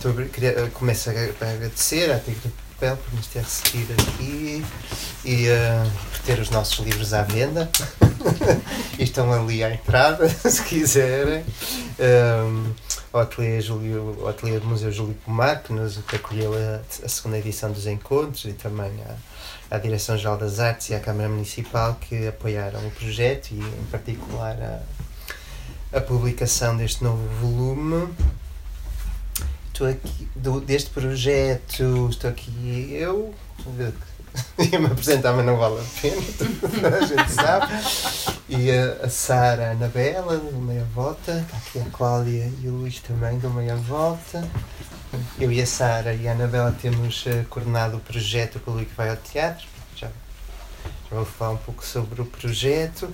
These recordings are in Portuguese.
tô, queria, começo a agradecer à Tigre Papel por nos ter recebido aqui e uh, por ter os nossos livros à venda. estão ali à entrada, se quiserem. Um, o Ateliê, Júlio, o Ateliê do Museu Júlio Pomar, que nos acolheu a, a, segunda edição dos encontros, e também a, a Direção-Geral das Artes e a Câmara Municipal, que apoiaram o projeto e, em particular, a, a publicação deste novo volume estou aqui do, deste projeto, estou aqui eu. Ia-me apresentar, mas não vale a pena, a gente sabe. E a, a Sara Anabela, do Meia Volta, está aqui a Cláudia e o Luís também, do Meia Volta. Eu e a Sara e a Anabela temos uh, coordenado o projeto com o Luís que vai ao teatro. Já vou falar um pouco sobre o projeto.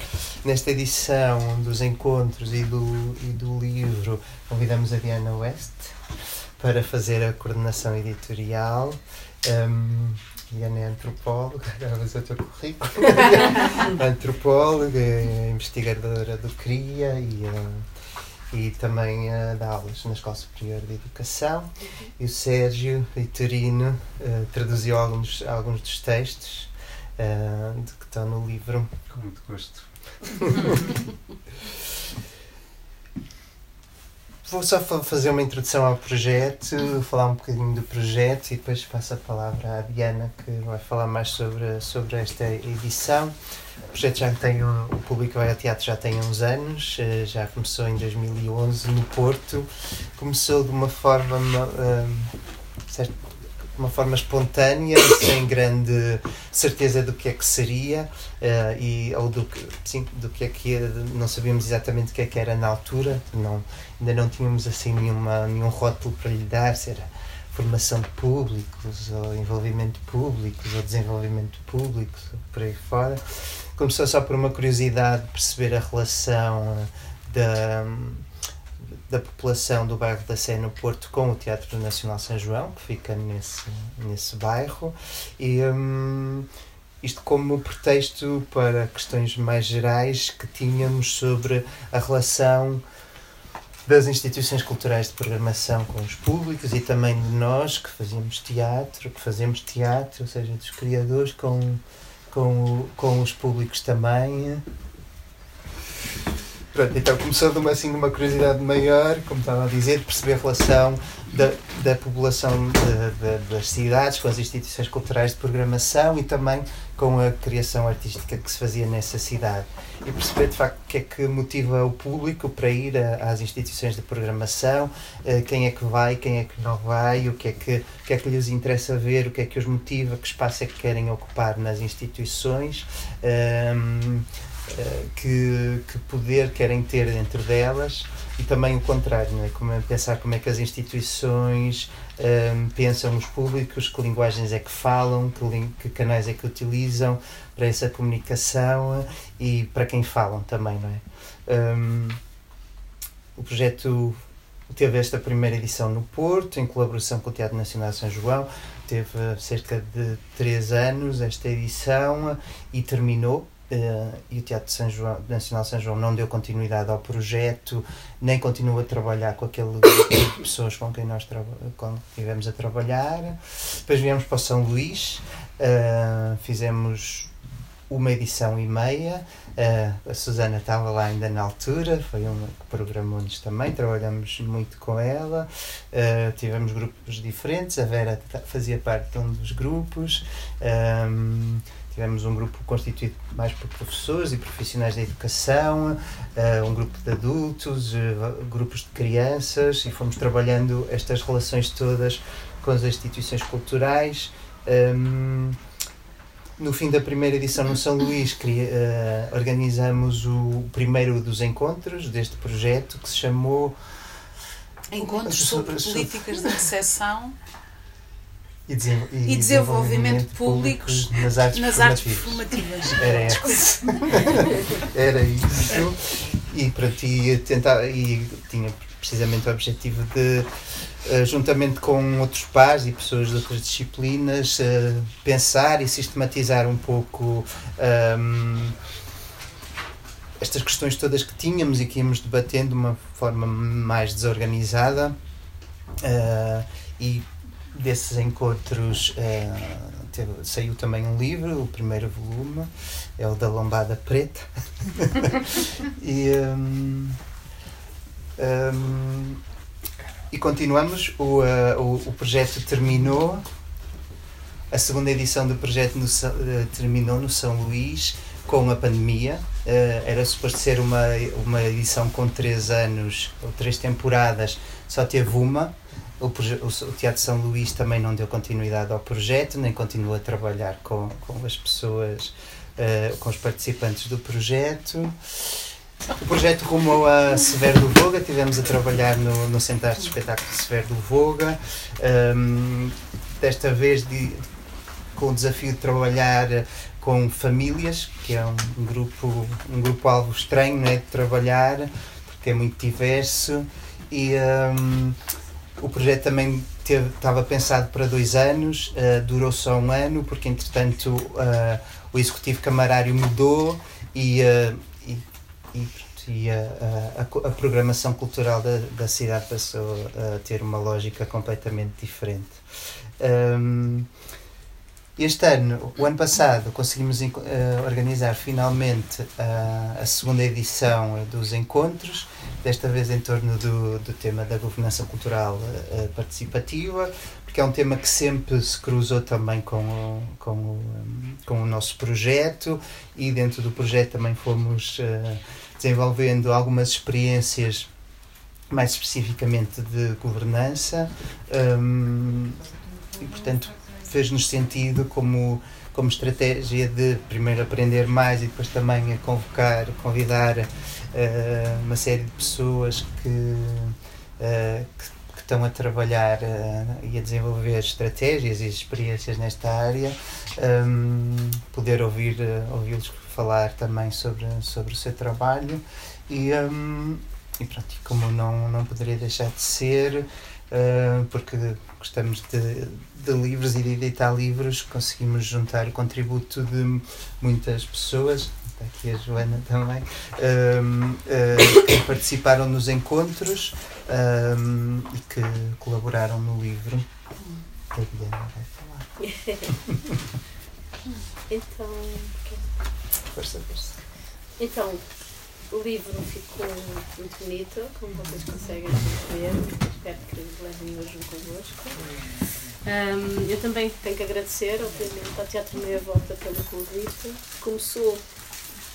Nesta edição dos encontros e do, e do livro, convidamos a Diana West para fazer a coordenação editorial. Um, e a é antropóloga, agora vou o teu currículo. antropóloga, investigadora do CRIA e, uh, e também uh, dá aulas na Escola Superior de Educação. E o Sérgio Vitorino uh, traduziu alguns, alguns dos textos uh, de que estão no livro. Com muito gosto. Vou só fazer uma introdução ao projeto, falar um bocadinho do projeto e depois passo a palavra à Diana, que vai falar mais sobre, sobre esta edição. O projeto já tem um, o Público Vai ao Teatro já tem uns anos, eh, já começou em 2011 no Porto. Começou de uma forma um, certo, uma forma espontânea, sem grande certeza do que é que seria, uh, e, ou do que, sim, do que é que era, não sabíamos exatamente o que é que era na altura, não, ainda não tínhamos assim nenhuma, nenhum rótulo para lhe dar, se era formação de públicos, ou envolvimento de públicos, ou desenvolvimento de públicos, por aí fora. Começou só por uma curiosidade de perceber a relação da da população do bairro da Sé no Porto com o Teatro Nacional São João, que fica nesse, nesse bairro, e um, isto como pretexto para questões mais gerais que tínhamos sobre a relação das instituições culturais de programação com os públicos e também de nós que fazíamos teatro, que fazemos teatro, ou seja, dos criadores com, com, com os públicos também Pronto, então começou uma, assim, uma curiosidade maior, como estava a dizer, de perceber a relação da, da população de, de, das cidades com as instituições culturais de programação e também com a criação artística que se fazia nessa cidade. E perceber de facto o que é que motiva o público para ir a, às instituições de programação, eh, quem é que vai, quem é que não vai, o que, é que, o que é que lhes interessa ver, o que é que os motiva, que espaço é que querem ocupar nas instituições. Um, eh, que, que poder querem ter dentro delas e também o contrário, não é? como é pensar como é que as instituições um, ehm, pensam os públicos, que linguagens é que falam, que, que, canais é que utilizam para essa comunicação e para quem falam também, não é? Um, ehm, o projeto teve esta primeira edição no Porto, em colaboração com o Teatro Nacional de São João, teve cerca de três anos esta edição e terminou Uh, e o Teatro São João, Nacional São João não deu continuidade ao projeto, nem continua a trabalhar com aquele grupo de pessoas com quem nós com, tivemos a trabalhar. Depois viemos para o São Luís, uh, fizemos uma edição e meia. Uh, a Susana estava lá ainda na altura, foi uma que programou-nos também, trabalhamos muito com ela. tivemos grupos diferentes, a Vera fazia parte de um dos grupos. Tivemos um grupo constituído mais por professores e profissionais da educação, uh, um grupo de adultos, uh, grupos de crianças e fomos trabalhando estas relações todas com as instituições culturais. Um, no fim da primeira edição no São Luís, uh, organizamos o primeiro dos encontros deste projeto que se chamou Encontros sobre Políticas de Recepção e, e, desenvolvimento, desenvolvimento público nas artes nas formativas. Artes formativas. Era, Era isso. E para ti tentar e tinha precisamente o objetivo de uh, juntamente com outros pais e pessoas de outras disciplinas uh, pensar e sistematizar um pouco um, ehm, estas questões todas que tínhamos e que íamos debatendo de uma forma mais desorganizada Uh, e desses encontros uh, teve, saiu também um livro, o primeiro volume, é o da Lombada Preta. e, um, um, e continuamos, o, uh, o, o projeto terminou, a segunda edição do projeto no, uh, terminou no São Luís com a pandemia. Era suposto ser uma, uma edição com três anos ou três temporadas, só teve uma. O, o, Teatro São Luís também não deu continuidade ao projeto, nem continua a trabalhar com, com as pessoas, uh, com os participantes do projeto. O projeto rumou a Severo do Voga, tivemos a trabalhar no, no Centro de Espetáculo de Severo do Voga, um, desta vez de, com o desafio de trabalhar com famílias, que é um, grupo um grupo alvo estranho né, de trabalhar, porque é muito diverso e um, o projeto também teve, estava pensado para dois anos, uh, durou só um ano, porque entretanto uh, o executivo camarário mudou e, uh, e, e, e a, a, a, programação cultural da, da cidade passou a ter uma lógica completamente diferente. Um, este ano, o ano passado, conseguimos organizar finalmente a segunda edição dos encontros, desta vez em torno do, do tema da governança cultural uh, participativa, porque é um tema que sempre se cruzou também com o, com o, um, com o nosso projeto e dentro do projeto também fomos desenvolvendo algumas experiências mais especificamente de governança um, e portanto fez-nos sentido como, como estratégia de primeiro aprender mais e depois também a convocar, convidar uh, uma série de pessoas que, uh, que, que, estão a trabalhar uh, e a desenvolver estratégias e experiências nesta área, um, poder ouvir, ouvi-los falar também sobre, sobre o seu trabalho. E, um, e pronto, como não, não poderia deixar de ser, porque gostamos de, de livros e de editar livros, conseguimos juntar o contributo de muitas pessoas, está aqui a Joana também, um, uh, que participaram nos encontros um, e que colaboraram no livro. A Diana vai falar. então. Então, o livro ficou muito bonito, como vocês conseguem ver. Espero que levem hoje convosco. Um, eu também tenho que agradecer, obviamente, ao Teatro Meia Volta pelo convite. Começou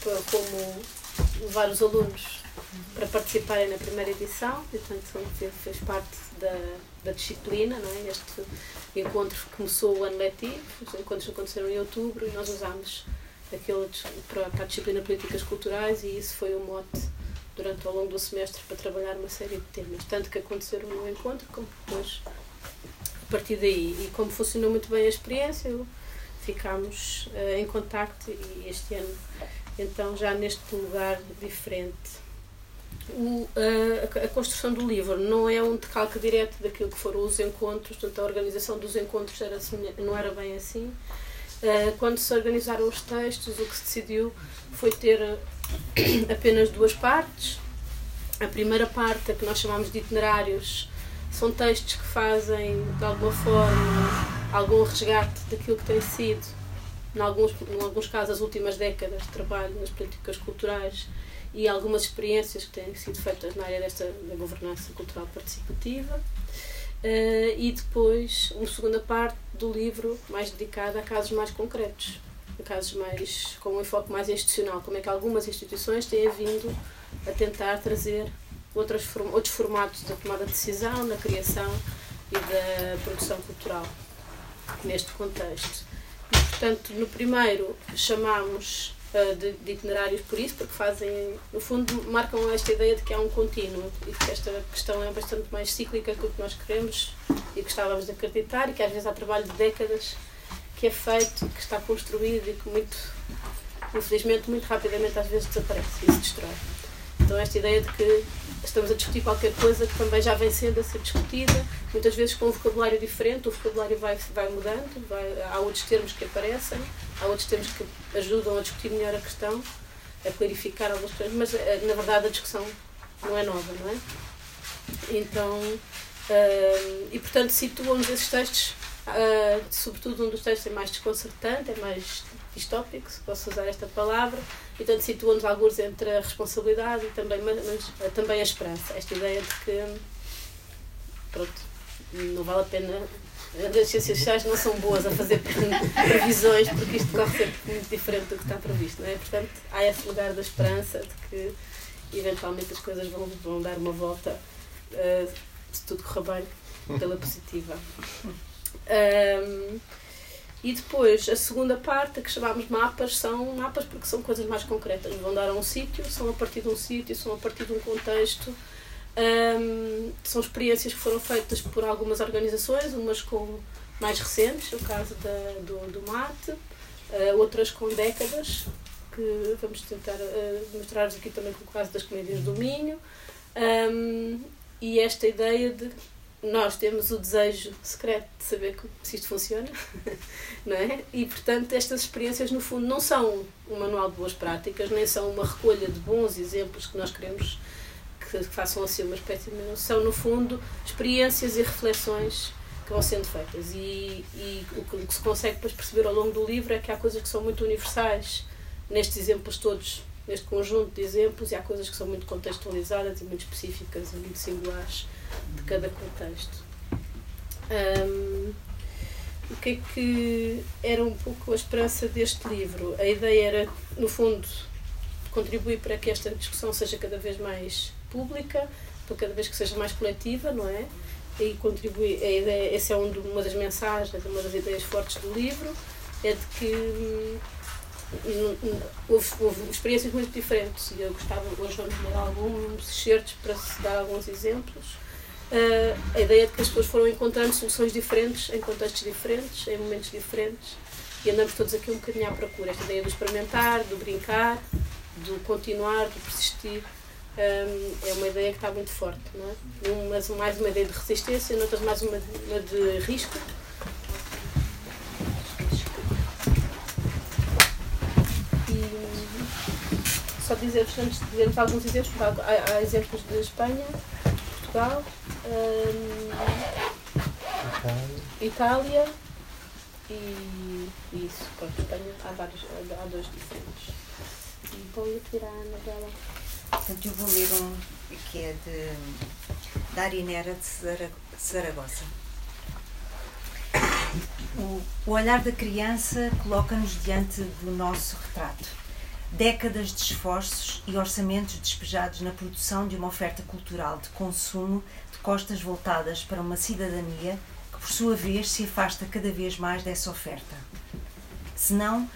como levar os alunos para participarem na primeira edição, portanto fez parte da, da disciplina, não é? Este encontro começou o ano letivo, os encontros aconteceram em outubro e nós usámos aquele para, para a disciplina Políticas Culturais e isso foi o mote durante ao longo do semestre para trabalhar uma série de temas, tanto que aconteceram no encontro como depois a partir daí. E como funcionou muito bem a experiência, ficámos uh, em contacto e este ano então já neste lugar diferente. O, a, a, construção do livro não é um decalque direto daquilo que foram os encontros, portanto a organização dos encontros era, não era bem assim, eh, quando se organizaram os textos, o que se decidiu foi ter eh, apenas duas partes. A primeira parte, a que nós chamamos de itinerários, são textos que fazem, de alguma forma, algum resgate daquilo que tem sido, em alguns, em alguns casos, as últimas décadas de trabalho nas políticas culturais e algumas experiências que têm sido feitas na área desta da governança cultural participativa. Uh, e depois uma segunda parte do livro mais dedicada a casos mais concretos, a casos mais com um enfoque mais institucional, como é que algumas instituições têm vindo a tentar trazer outros formatos da tomada de decisão, na criação e da produção cultural neste contexto. E, portanto, no primeiro chamamos uh, de, de, itinerários por isso, porque fazem, no fundo, marcam esta ideia de que há um contínuo e que esta questão é bastante mais cíclica que o que nós queremos e gostávamos de acreditar e que às vezes há trabalho de décadas que é feito, que está construído e que muito, infelizmente, muito rapidamente às vezes desaparece e se destrói. Então esta ideia de que estamos a discutir qualquer coisa que também já vem sendo a ser discutida, muitas vezes com um vocabulário diferente, o vocabulário vai, vai mudando, vai, há outros termos que aparecem, há outros termos que ajudam a discutir melhor a questão, a clarificar algumas coisas, mas eh, na verdade a discussão não é nova, não é? Então Uh, e portanto situam-nos esses textos, uh, sobretudo um dos textos é mais desconcertante, é mais distópico, se posso usar esta palavra, e portanto situam-nos alguns entre a responsabilidade e também, mas, também a esperança. Esta ideia de que pronto, não vale a pena as ciências sociais não são boas a fazer previsões porque isto corre sempre muito diferente do que está previsto, não é? Portanto, há esse lugar da esperança de que eventualmente as coisas vão, vão dar uma volta uh, se tudo correr bem pela positiva. Um, e depois, a segunda parte, a que chamamos mapas, são mapas porque são coisas mais concretas. Vão dar a um sítio, são a partir de um sítio, são a partir de um contexto um, são experiências que foram feitas por algumas organizações, umas com mais recentes, o caso da, do, do MAT, uh, outras com décadas, que vamos tentar uh, mostrar-vos aqui também com o caso das comédias do Minho. Um, e esta ideia de nós temos o desejo secreto de saber se isto funciona, não é? E portanto, estas experiências, no fundo, não são um manual de boas práticas, nem são uma recolha de bons exemplos que nós queremos que, façam assim uma espécie de são no fundo experiências e reflexões que vão sendo feitas. E, e o que se consegue depois perceber ao longo do livro é que há coisas que são muito universais. Nestes exemplos todos neste conjunto de exemplos e há coisas que são muito contextualizadas e muito específicas e muito singulares de cada contexto. Um, o que é que era um pouco a esperança deste livro? A ideia era no fundo contribuir para que esta discussão seja cada vez mais pública, para cada vez que seja mais coletiva, não é? E contribuir, a ideia, essa é uma das mensagens, uma das ideias fortes do livro, é de que hum, houve, houve, experiências muito diferentes e eu gostava, hoje vamos dar alguns excertos para se dar alguns exemplos. Uh, a ideia de que as pessoas foram encontrando soluções diferentes, em contextos diferentes, em momentos diferentes, e andamos todos aqui um bocadinho à procura. Esta ideia do experimentar, do brincar, do continuar, do persistir é uma ideia que está muito forte, não é? Mais uma ideia de resistência, noutras mais uma, de risco. E só dizer-vos, antes de dizermos alguns exemplos, há, há, exemplos de Espanha, Portugal, um, Itália e, e isso, pronto, Espanha há, vários, há dois diferentes. E vou ir tirar a Anabela. Portanto, eu vou ler um que é de da Arinera de Zaragoza. O, o olhar da criança coloca-nos diante do nosso retrato. Décadas de esforços e orçamentos despejados na produção de uma oferta cultural de consumo de costas voltadas para uma cidadania que, por sua vez, se afasta cada vez mais dessa oferta. Senão,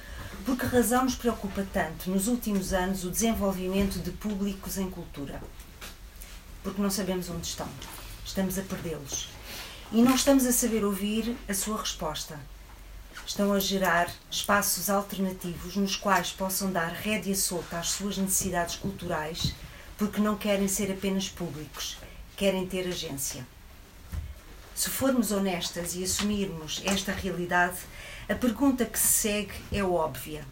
por que razão nos preocupa tanto, nos últimos anos, o desenvolvimento de públicos em cultura? Porque não sabemos onde estão. Estamos a perdê-los. E não estamos a saber ouvir a sua resposta. Estão a gerar espaços alternativos nos quais possam dar rédea solta às suas necessidades culturais, porque não querem ser apenas públicos, querem ter agência. Se formos honestas e assumirmos esta realidade, a pergunta que se segue é óbvia.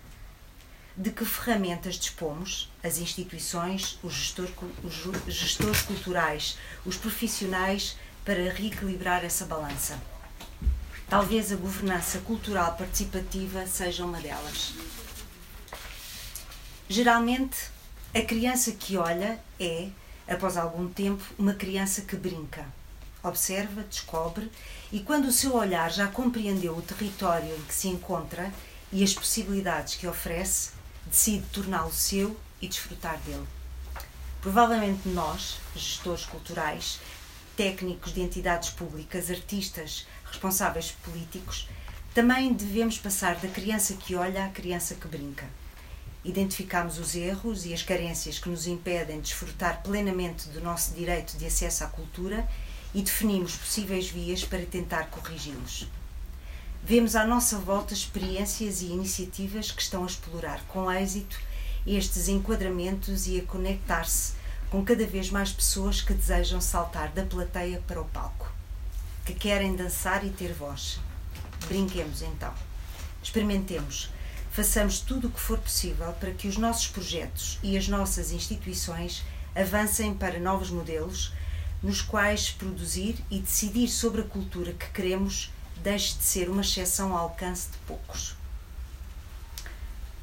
De que ferramentas dispomos, as instituições, os, gestor, os gestores culturais, os profissionais, para reequilibrar essa balança? Talvez a governança cultural participativa seja uma delas. Geralmente, a criança que olha é, após algum tempo, uma criança que brinca observa, descobre e, quando o seu olhar já compreendeu o território em que se encontra e as possibilidades que oferece, decide torná-lo seu e desfrutar dele. Provavelmente nós, gestores culturais, técnicos de entidades públicas, artistas, responsáveis políticos, também devemos passar da criança que olha à criança que brinca. Identificamos os erros e as carências que nos impedem de desfrutar plenamente do nosso direito de acesso à cultura e definimos possíveis vias para tentar corrigi-los. Vemos à nossa volta experiências e iniciativas que estão a explorar com êxito estes enquadramentos e a conectar-se com cada vez mais pessoas que desejam saltar da plateia para o palco, que querem dançar e ter voz. Brinquemos então. Experimentemos. Façamos tudo o que for possível para que os nossos projetos e as nossas instituições avancem para novos modelos nos quais produzir e decidir sobre a cultura que queremos deixe de ser uma exceção ao alcance de poucos.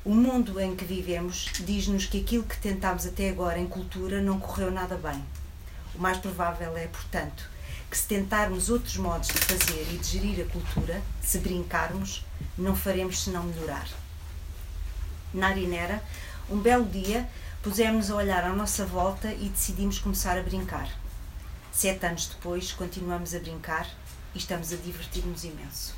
O mundo em que vivemos diz-nos que aquilo que tentámos até agora em cultura não correu nada bem. O mais provável é, portanto, que se tentarmos outros modos de fazer e de gerir a cultura, se brincarmos, não faremos senão melhorar. Na Arinera, um belo dia, pusemos a olhar à nossa volta e decidimos começar a brincar. Sete anos depois, continuamos a brincar e estamos a divertir-nos imenso.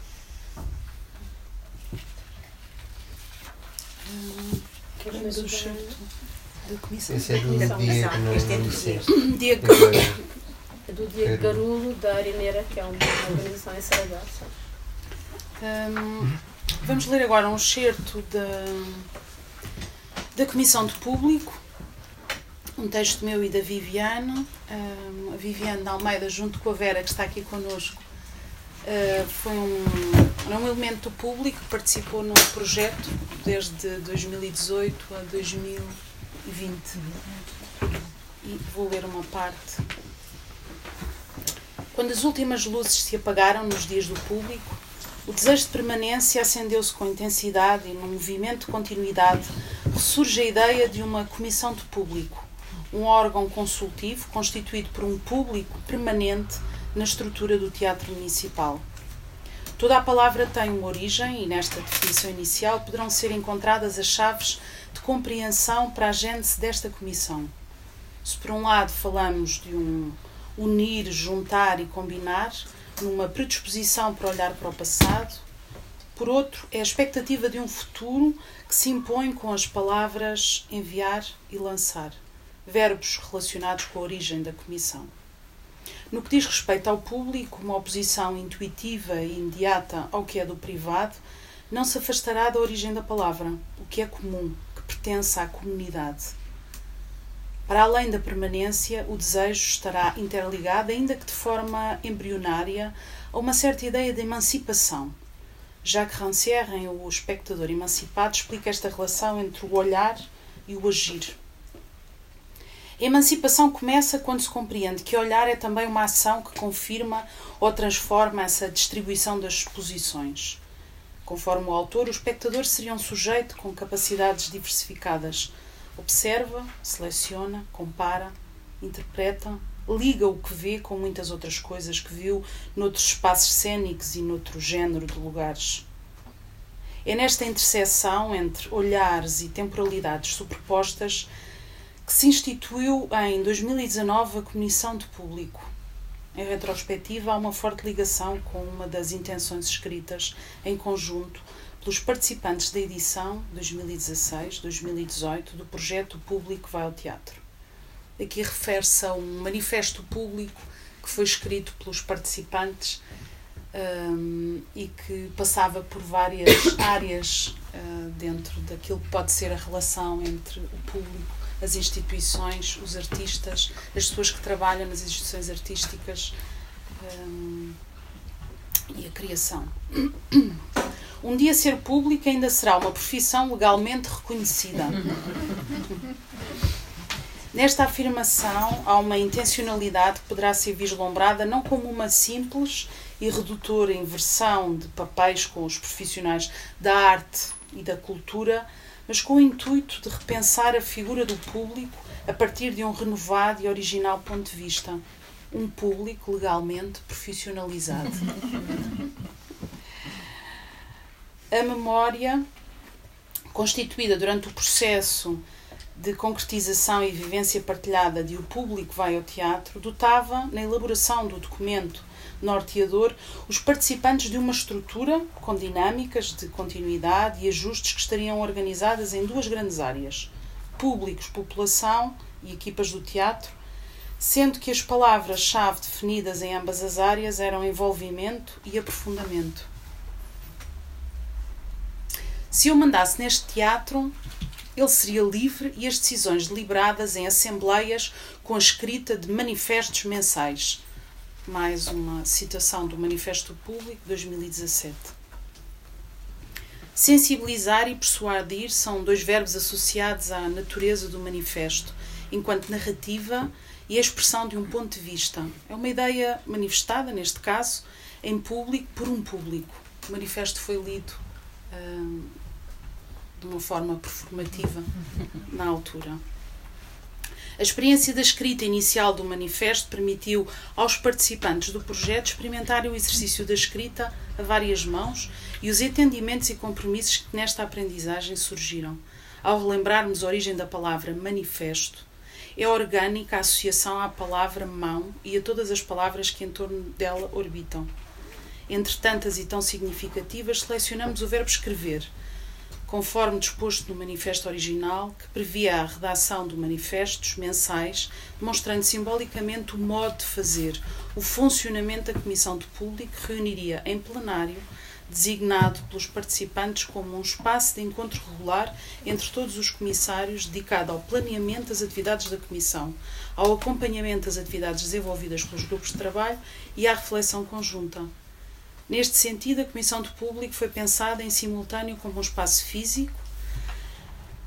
Hum, Queremos o certo da comissão. Esse é do dia que não este é do dia. Que é do dia Garulo da Arineira, que é uma organização em Saragossa. Um, vamos ler agora um excerto da, da Comissão de Público, um texto meu e da Viviane. Um, a Viviane da Almeida, junto com a Vera, que está aqui connosco, uh, foi um, um elemento público que participou num projeto desde 2018 a 2020. E vou ler uma parte. Quando as últimas luzes se apagaram nos dias do público, o desejo de permanência acendeu-se com intensidade e, num movimento de continuidade, ressurge a ideia de uma comissão de público, um órgão consultivo constituído por um público permanente na estrutura do Teatro Municipal. Toda a palavra tem uma origem e, nesta definição inicial, poderão ser encontradas as chaves de compreensão para a gênese desta comissão. Se, por um lado, falamos de um unir, juntar e combinar, numa predisposição para olhar para o passado. Por outro, é a expectativa de um futuro que se impõe com as palavras enviar e lançar, verbos relacionados com a origem da comissão. No que diz respeito ao público, uma oposição intuitiva e imediata ao que é do privado não se afastará da origem da palavra, o que é comum, que pertence à comunidade. Para além da permanência, o desejo estará interligado, ainda que de forma embrionária, a uma certa ideia de emancipação. Jacques Rancière, em O Espectador Emancipado, explica esta relação entre o olhar e o agir. Emancipação começa quando se compreende que olhar é também uma ação que confirma ou transforma essa distribuição das posições. Conforme o autor, o espectador seria um sujeito com capacidades diversificadas Observa, seleciona, compara, interpreta, liga o que vê com muitas outras coisas que viu noutros espaços cênicos e noutro género de lugares. É nesta interseção entre olhares e temporalidades superpostas que se instituiu em 2019 a Comissão de Público. Em retrospectiva, há uma forte ligação com uma das intenções escritas em conjunto pelos participantes da edição 2016-2018 do projeto Público Vai ao Teatro. Aqui refere-se a um manifesto público que foi escrito pelos participantes um, e que passava por várias áreas uh, dentro daquilo que pode ser a relação entre o público, as instituições, os artistas, as pessoas que trabalham nas instituições artísticas um, e a criação. Um dia ser público ainda será uma profissão legalmente reconhecida. Nesta afirmação há uma intencionalidade que poderá ser vislumbrada não como uma simples e redutora inversão de papéis com os profissionais da arte e da cultura, mas com o intuito de repensar a figura do público a partir de um renovado e original ponto de vista. Um público legalmente profissionalizado a memória constituída durante o processo de concretização e vivência partilhada de O Público Vai ao Teatro dotava, na elaboração do documento norteador, os participantes de uma estrutura com dinâmicas de continuidade e ajustes que estariam organizadas em duas grandes áreas: públicos, população e equipas do teatro, sendo que as palavras-chave definidas em ambas as áreas eram envolvimento e aprofundamento. Se eu mandasse neste teatro, ele seria livre e as decisões deliberadas em assembleias com escrita de manifestos mensais. Mais uma citação do Manifesto Público 2017. Sensibilizar e persuadir são dois verbos associados à natureza do manifesto, enquanto narrativa e a expressão de um ponto de vista. É uma ideia manifestada, neste caso, em público por um público. O manifesto foi lido hum, de uma forma performativa na altura. A experiência da escrita inicial do manifesto permitiu aos participantes do projeto experimentarem o exercício da escrita a várias mãos e os entendimentos e compromissos que nesta aprendizagem surgiram. Ao relembrarmos a origem da palavra manifesto, é orgânica a associação à palavra mão e a todas as palavras que em torno dela orbitam. Entre tantas e tão significativas, selecionamos o verbo escrever, conforme disposto no manifesto original, que previa a redação de manifestos mensais, demonstrando simbolicamente o modo de fazer, o funcionamento da Comissão de Público, reuniria em plenário, designado pelos participantes como um espaço de encontro regular entre todos os comissários, dedicado ao planeamento das atividades da Comissão, ao acompanhamento das atividades desenvolvidas pelos grupos de trabalho e à reflexão conjunta. Neste sentido, a Comissão de Público foi pensada em simultâneo como um espaço físico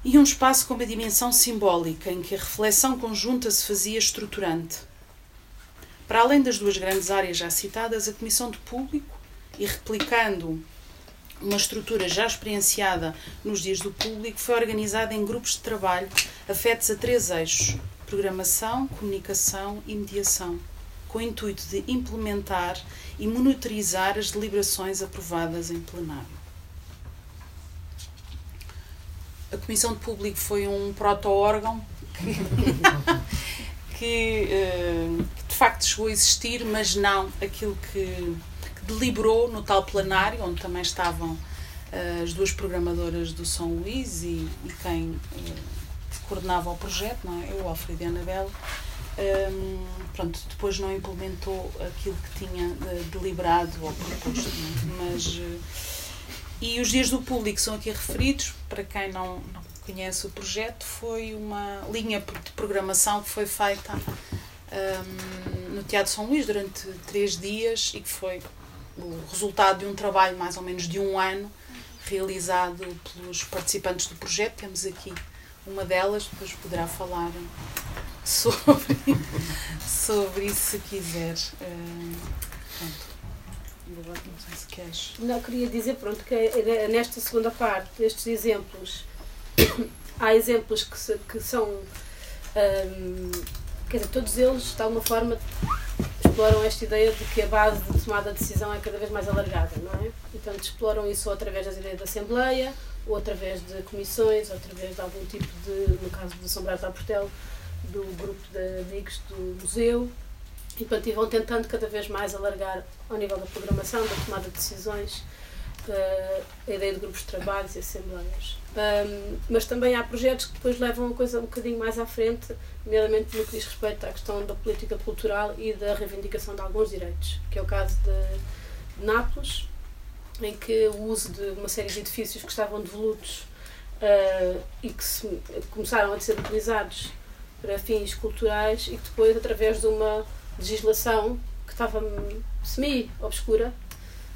e um espaço com uma dimensão simbólica, em que a reflexão conjunta se fazia estruturante. Para além das duas grandes áreas já citadas, a Comissão de Público, e replicando uma estrutura já experienciada nos dias do público, foi organizada em grupos de trabalho afetos a três eixos: programação, comunicação e mediação com o intuito de implementar e monitorizar as deliberações aprovadas em plenário. A Comissão de Público foi um proto-órgão que, que, eh, que, de facto chegou a existir, mas não aquilo que, que deliberou no tal plenário, onde também estavam eh, as duas programadoras do São Luís e, e quem eh, coordenava o projeto, não é? eu, Alfredo e Anabela, um, pronto, depois não implementou aquilo que tinha uh, deliberado ou proposto. É? Mas, uh, e os dias do público são aqui referidos, para quem não, não conhece o projeto, foi uma linha de programação que foi feita um, no Teatro São Luís durante três dias e que foi o resultado de um trabalho mais ou menos de um ano realizado pelos participantes do projeto. Temos aqui uma delas, depois poderá falar sobre, sobre isso se quiser. Uh, não sei se queres. Não, queria dizer pronto, que nesta segunda parte, estes exemplos, há exemplos que, que são. Um, quer dizer, todos eles, de alguma forma, exploram esta ideia de que a base de tomada de decisão é cada vez mais alargada, não é? Portanto, exploram isso ou através das ideias da Assembleia, ou através de comissões, ou através de algum tipo de, no caso do São Brás da Portela, do grupo de amigos do museu e portanto vão tentando cada vez mais alargar ao nível da programação, da tomada de decisões, uh, a ideia de grupos de trabalho e assembleias. Um, mas também há projetos que depois levam a coisa um bocadinho mais à frente, nomeadamente no que diz respeito à questão da política cultural e da reivindicação de alguns direitos, que é o caso de Nápoles, em que o uso de uma série de edifícios que estavam devolutos uh, e que se, começaram a ser utilizados para fins culturais e que depois, através de uma legislação que estava semi-obscura,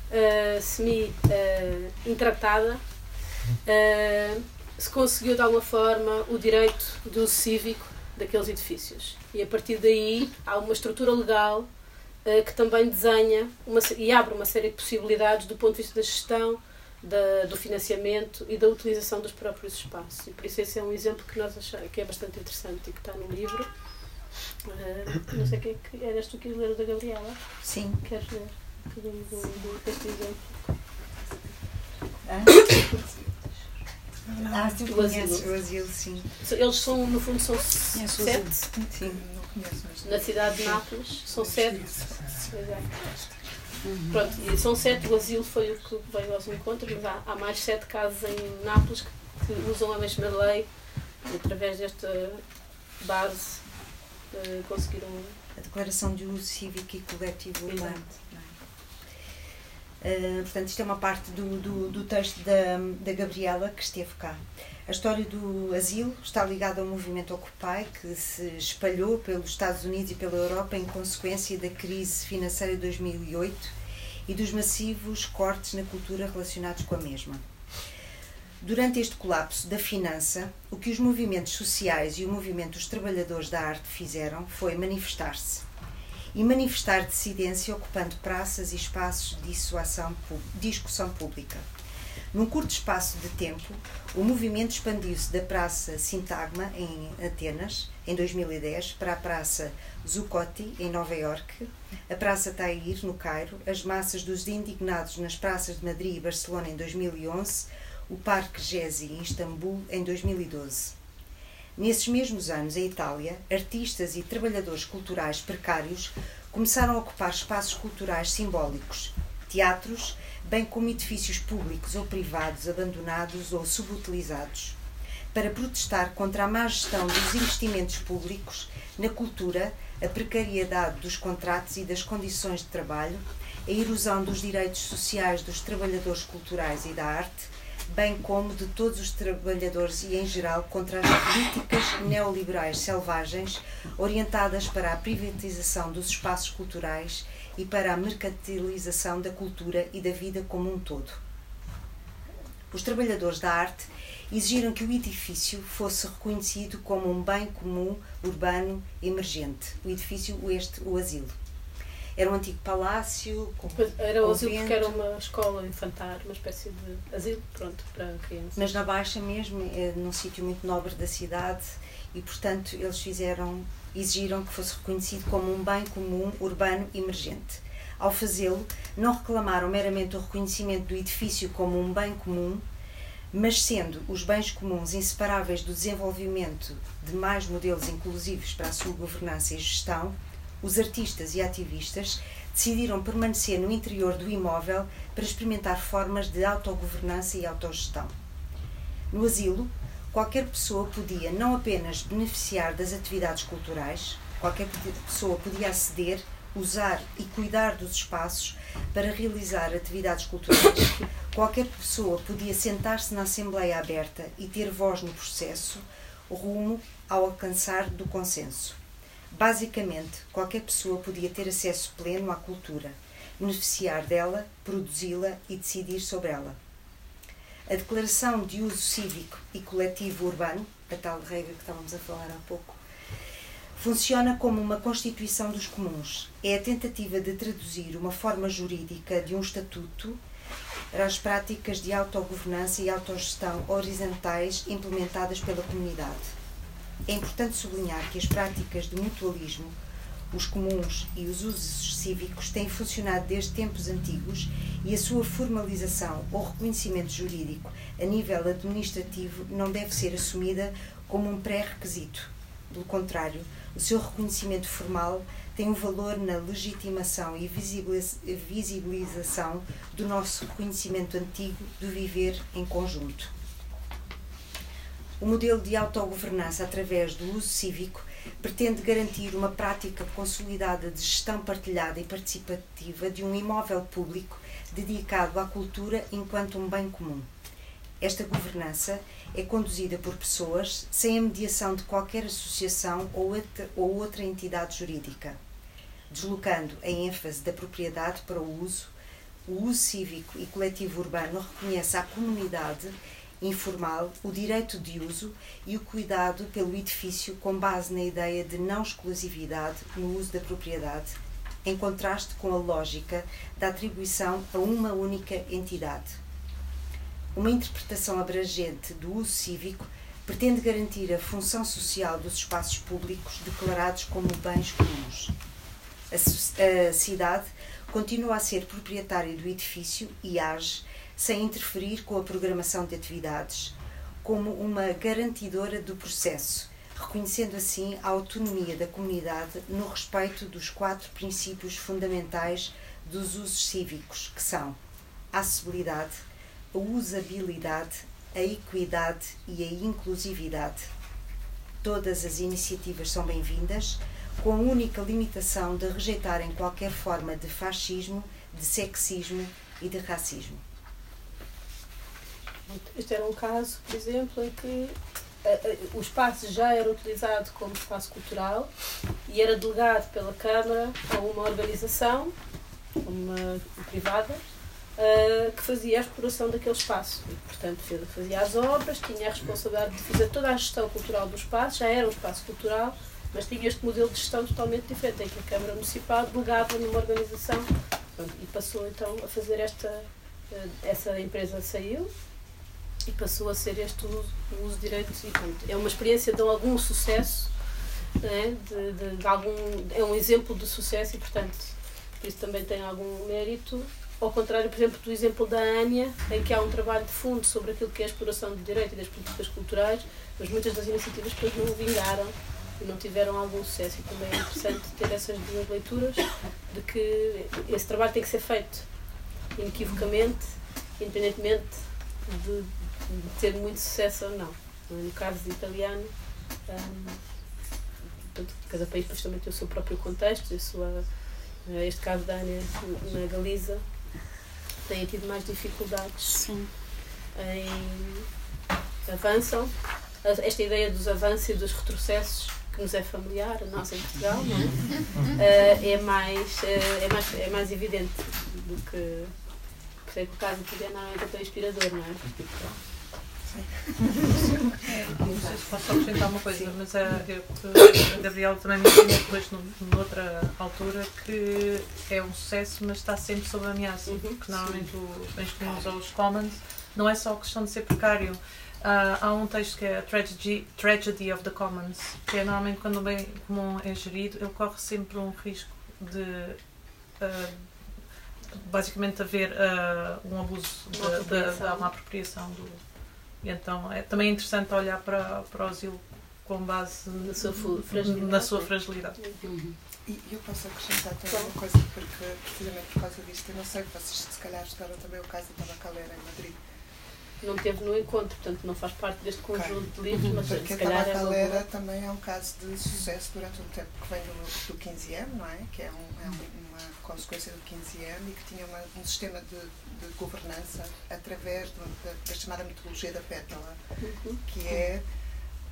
uh, semi-intratada, uh, se conseguiu de alguma forma o direito do cívico daqueles edifícios. E a partir daí há uma estrutura legal uh, que também desenha uma, e abre uma série de possibilidades do ponto de vista da gestão da, do financiamento e da utilização dos próprios espaços. E por isso esse é um exemplo que nós achamos que é bastante interessante e que está no livro. Uh, não sei o que é que eras tu que ler o da Gabriela? Sim. Queres ler um bocadinho do, do, deste exemplo? Ah, ah sim, o asilo. sim. Eles são, no fundo, são sete. Sim. Na cidade de Nápoles, são sete. Exato. Uhum. Pronto, e são sete, o asilo foi o que veio aos encontros, mas há, há mais sete casos em Nápoles que, que, usam a mesma lei e através desta base uh, conseguiram. A declaração de uso cívico e coletivo urbano. Uh, portanto, isto é uma parte do, do, do, texto da, da Gabriela que esteve cá. A história do asilo está ligada ao movimento Occupy que se espalhou pelos Estados Unidos e pela Europa em consequência da crise financeira de 2008 e dos massivos cortes na cultura relacionados com a mesma. Durante este colapso da finança, o que os movimentos sociais e o movimento dos trabalhadores da arte fizeram foi manifestar-se. E manifestar dissidência ocupando praças e espaços de discussão pública. Num curto espaço de tempo, o movimento expandiu-se da Praça Sintagma, em Atenas, em 2010, para a Praça Zuccotti, em Nova Iorque, a Praça Tahrir, no Cairo, as massas dos indignados nas praças de Madrid e Barcelona, em 2011, o Parque Gezi, em Istambul, em 2012. Nesses mesmos anos, em Itália, artistas e trabalhadores culturais precários começaram a ocupar espaços culturais simbólicos, teatros, bem como edifícios públicos ou privados abandonados ou subutilizados, para protestar contra a má gestão dos investimentos públicos na cultura, a precariedade dos contratos e das condições de trabalho, a erosão dos direitos sociais dos trabalhadores culturais e da arte, bem como de todos os trabalhadores e, em geral, contra as políticas neoliberais selvagens orientadas para a privatização dos espaços culturais e para a mercantilização da cultura e da vida como um todo. Os trabalhadores da arte exigiram que o edifício fosse reconhecido como um bem comum urbano emergente, o edifício este, o asilo. Era um antigo palácio. Com, era o asilo porque era uma escola infantária, uma espécie de asilo, pronto, para crianças. Mas na Baixa mesmo, é num sítio muito nobre da cidade, e portanto eles fizeram exigiram que fosse reconhecido como um bem comum urbano emergente. Ao fazê-lo, não reclamaram meramente o reconhecimento do edifício como um bem comum, mas sendo os bens comuns inseparáveis do desenvolvimento de mais modelos inclusivos para a sua governança e gestão, os artistas e ativistas decidiram permanecer no interior do imóvel para experimentar formas de autogovernança e autogestão. No asilo, qualquer pessoa podia não apenas beneficiar das atividades culturais, qualquer pessoa podia aceder, usar e cuidar dos espaços para realizar atividades culturais, qualquer pessoa podia sentar-se na Assembleia aberta e ter voz no processo, rumo ao alcançar do consenso. Basicamente, qualquer pessoa podia ter acesso pleno à cultura, beneficiar dela, produzi-la e decidir sobre ela. A Declaração de Uso Cívico e Coletivo Urbano, a tal regra que estávamos a falar há pouco, funciona como uma Constituição dos Comuns. É a tentativa de traduzir uma forma jurídica de um estatuto para as práticas de autogovernança e autogestão horizontais implementadas pela comunidade. É importante sublinhar que as práticas de mutualismo os comuns e os usos cívicos têm funcionado desde tempos antigos e a sua formalização ou reconhecimento jurídico a nível administrativo não deve ser assumida como um pré-requisito. Pelo contrário, o seu reconhecimento formal tem um valor na legitimação e visibilização do nosso reconhecimento antigo do viver em conjunto. O modelo de autogovernança através do uso cívico pretende garantir uma prática consolidada de gestão partilhada e participativa de um imóvel público dedicado à cultura enquanto um bem comum. Esta governança é conduzida por pessoas sem a mediação de qualquer associação ou outra, ou outra entidade jurídica, deslocando a ênfase da propriedade para o uso. O uso cívico e coletivo urbano reconhece à comunidade informal, o direito de uso e o cuidado pelo edifício com base na ideia de não exclusividade no uso da propriedade, em contraste com a lógica da atribuição a uma única entidade. Uma interpretação abrangente do uso cívico pretende garantir a função social dos espaços públicos declarados como bens comuns. A, cidade continua a ser proprietária do edifício e age sem interferir com a programação de atividades, como uma garantidora do processo, reconhecendo assim a autonomia da comunidade no respeito dos quatro princípios fundamentais dos usos cívicos, que são a acessibilidade, a usabilidade, a equidade e a inclusividade. Todas as iniciativas são bem-vindas, com a única limitação de rejeitarem qualquer forma de fascismo, de sexismo e de racismo. Este era um caso, por exemplo, em que eh, eh, o espaço já era utilizado como espaço cultural e era delegado pela Câmara a uma organização, uma privada, uh, que fazia a exploração daquele espaço. E, portanto, fazia as obras, tinha a responsabilidade de fazer toda a gestão cultural do espaço, já era um espaço cultural, mas tinha este modelo de gestão totalmente diferente, em que a Câmara Municipal delegava numa organização e passou então a fazer esta. Essa empresa saiu e passou a ser este o o uso de direitos e pronto. É uma experiência de algum sucesso, né? de, de, de algum, é um exemplo de sucesso e, portanto, por isso também tem algum mérito ao contrário, por exemplo, do exemplo da Ania, em que há um trabalho de fundo sobre aquilo que é a exploração do direito e das políticas culturais, mas muitas das iniciativas depois não vingaram e não tiveram algum sucesso. E também é interessante ter essas duas leituras de que esse trabalho tem que ser feito inequivocamente, independentemente de, de ter muito sucesso ou não. No caso de italiano, um, cada país depois também tem o seu próprio contexto, a sua, este caso da Ania na Galiza têm tido mais dificuldades Sim. em avançam. Esta ideia dos avanços e dos retrocessos que nos é familiar, a nós em Portugal, não é? Eh, é, mais, eh, é, mais, é mais evidente do que. Por isso é que o caso italiano é tão inspirador, não é? Não sei se posso acrescentar uma coisa, mas a, a Gabriela também me ensinou depois noutra altura que é um sucesso, mas está sempre sob ameaça. Uhum, porque normalmente os bens comuns ou os commons não é só questão de ser precário. Uh, há um texto que é a Tragedy, Tragedy of the Commons, que é normalmente quando o bem comum é gerido, ele corre sempre um risco de uh, basicamente haver uh, um abuso da uma apropriação do, e então é também interessante olhar para, para o asilo com base na sua fragilidade. Na sua fragilidade. Uhum. E eu posso acrescentar também uma coisa, porque precisamente por causa disto, eu não sei, vocês se calhar estudaram também o caso da Tabacalera em Madrid. Não teve no encontro, portanto não faz parte deste conjunto okay. de livros, mas porque se calhar a Tabacalera é também é um caso de sucesso durante um tempo que vem do, do 15M, não é? Que é, um, é uma consequência do 15M e que tinha uma, um sistema de de governança através do, da, da, chamada metodologia da pétala, uhum. que é,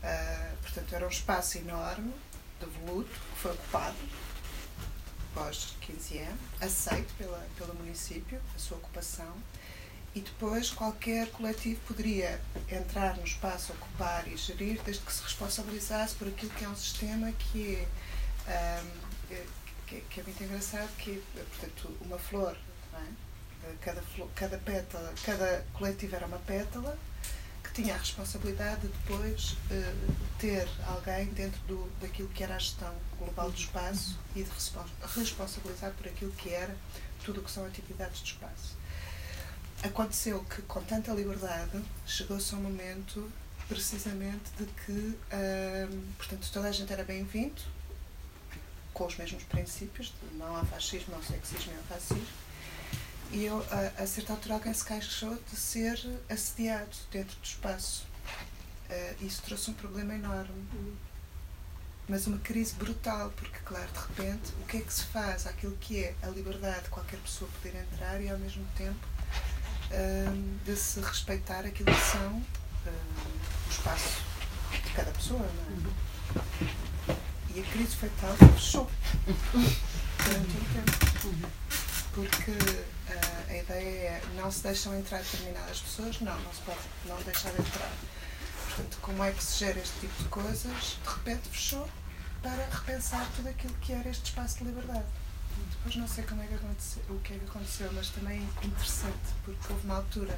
uh, portanto, era um espaço enorme, devoluto, que foi ocupado pós 15 anos, aceito pela, pelo município, a sua ocupação, e depois qualquer coletivo poderia entrar no espaço, ocupar e gerir, desde que se responsabilizasse por aquilo que é um sistema que é, um, ah, que, que, é muito engraçado, que portanto, uma flor, é? cada, cada pétala, cada coletivo era uma pétala que tinha a responsabilidade de depois uh, ter alguém dentro do, daquilo que era a gestão global do espaço e de responsabilizar por aquilo que era tudo o que são atividades do espaço. Aconteceu que, com tanta liberdade, chegou-se a um momento precisamente de que, uh, portanto, toda a gente era bem-vindo, com os mesmos princípios, de não há fascismo, não há sexismo, não há racismo, e eu, a, a certa altura alguém se queixou de ser assediado dentro do espaço. Uh, isso trouxe um problema enorme. Mas uma crise brutal, porque, claro, de repente, o que é que se faz àquilo que é a liberdade de qualquer pessoa poder entrar e, ao mesmo tempo, uh, de se respeitar aquilo que são uh, o espaço de cada pessoa, não é? E a crise foi tal fechou durante um tempo. Porque Uh, a ideia é não se deixam entrar determinadas pessoas, não, não se pode não deixar de entrar. Portanto, como é que se gera este tipo de coisas? De repente fechou para repensar tudo aquilo que era este espaço de liberdade. Depois não sei como é que aconteceu, o que é que aconteceu, mas também é interessante, porque houve uma altura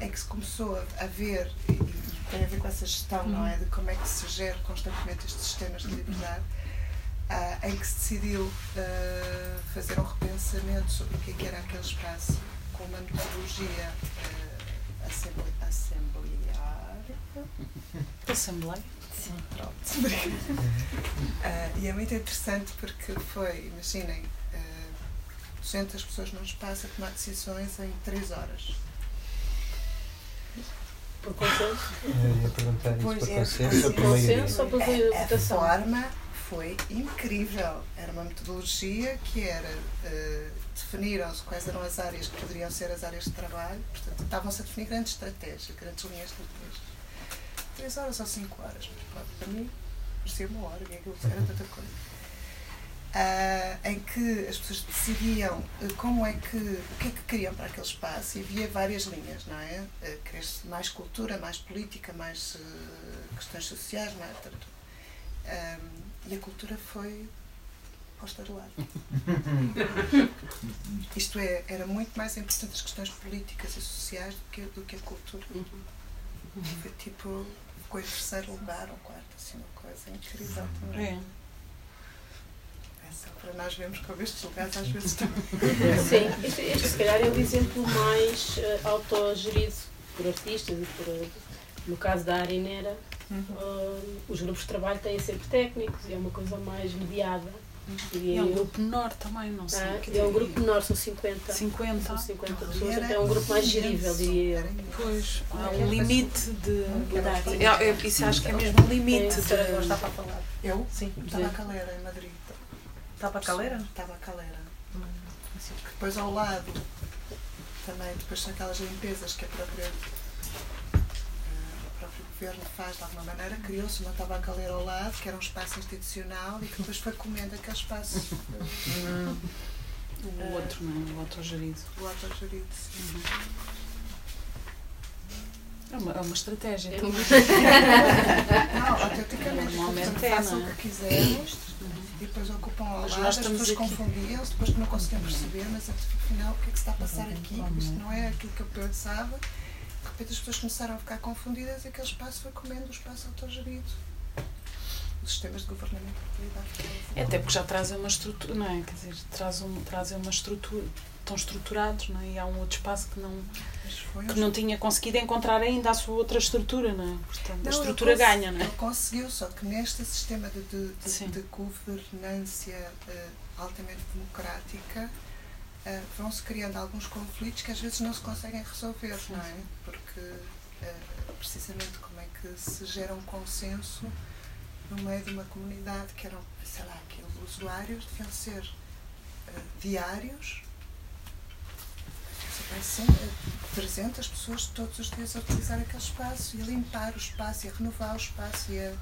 em que se começou a ver, e tem a ver com essa gestão, não é? De como é que se gera constantemente estes sistemas de liberdade uh, em que se decidiu uh, fazer um repensamento sobre o que, é que era aquele espaço com uma metodologia uh, assembli assembleária. Assembleia? Sim, pronto. uh, e é muito interessante porque foi, imaginem, uh, 200 pessoas num espaço a tomar decisões em 3 horas. Por consenso? Eu ia perguntar isso, por é, consenso ou por Consenso ou por votação? A forma foi incrível. Era uma metodologia que era uh, definiram-se quais eram as áreas que poderiam ser as áreas de trabalho, portanto, estavam-se a definir grandes estratégias, grandes linhas de estratégia. Três horas ou cinco horas, mas para mim parecia uma hora, e aquilo era tanta coisa. Uh, em que as pessoas decidiam uh, como é que, o que é que queriam para aquele espaço e havia várias linhas, não é? Uh, mais cultura, mais política, mais questões sociais, mais um, e a cultura foi posta de lado. Isto é, era muito mais importante as questões políticas e sociais do que, do que a cultura. Foi tipo, ficou em terceiro lugar ou quarto, assim, uma coisa incrível também. É para nós vermos como estes lugares às vezes estão. Sim, este, este se calhar é o exemplo mais uh, autogerido por artistas e por, no caso da Arinera, uhum. uh, os grupos de trabalho têm sempre técnicos e é uma coisa mais mediada. E é um grupo menor também, não sei. Ah, é um grupo menor, são 50. 50. São 50 pessoas, então é um grupo mais gerível, diria eu. Pois, há um limite de. É, isso acho que é mesmo um limite. De... Falar. Eu? Sim. Estava a Calera, em Madrid. Estava a Calera? Estava a Calera. Hum. Depois ao lado, também, depois são aquelas limpezas que a própria, uh, o próprio governo faz de alguma maneira, criou-se uma tabacaleira ao lado, que era um espaço institucional e que depois foi comendo aquele espaço. Hum. O outro, não, é? o autogerido. O autogerido, sim. Uhum. É uma, é uma estratégia. É uma... não, autenticamente. É, façam o que quisermos uhum. E depois ocupam ao lado, as pessoas confundiam-se, depois não conseguiam perceber, mas afinal o que é que se está a passar aqui? Isto não é aquilo que eu pensava. De repente as pessoas começaram a ficar confundidas e aquele espaço foi comendo o espaço autogerido os sistemas de governamentalidade. É até porque já trazem uma estrutura, não é? Quer dizer, trazem, trazem uma estrutura, estão estruturados, não é? E há um outro espaço que não que não tinha conseguido encontrar ainda a sua outra estrutura, não é? Portanto, não, a estrutura ganha, não é? Ele conseguiu, só que neste sistema de, de, de, de governância uh, altamente democrática uh, vão-se criando alguns conflitos que às vezes não se conseguem resolver, Sim. não é? Porque uh, precisamente como é que se gera um consenso no meio de uma comunidade que eram, sei lá, aqueles usuários deviam ser diários vai ser 300 pessoas todos os dias a utilizar aquele espaço e a limpar o espaço e a renovar o espaço e a,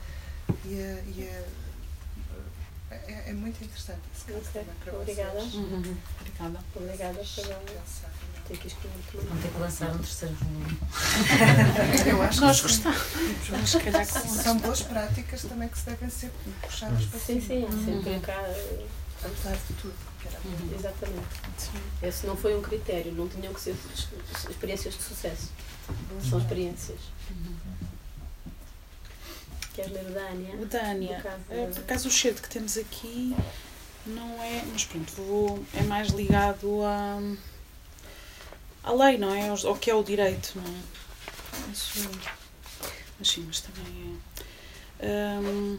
e a, e a é, é, muito interessante esse caso okay. também para Obrigada. vocês. Uhum. Obrigada. Obrigada Ter que escrever Vão ter que lançar um terceiro volume. Eu acho Nós que gostamos. São boas práticas também que se devem ser puxadas para sim, cima. Sim, sim. Sempre cá. Apesar de tudo. Uhum. Exatamente. Esse não foi um critério, não tinham que ser experiências de sucesso. São experiências. Uhum. Queres ler o Dânia? O Dânia. É, por acaso o cheiro que temos aqui não é. Mas pronto, vou, é mais ligado a. à lei, não é? Ao, que é o direito, não é? Isso, mas sim, mas também é. Um,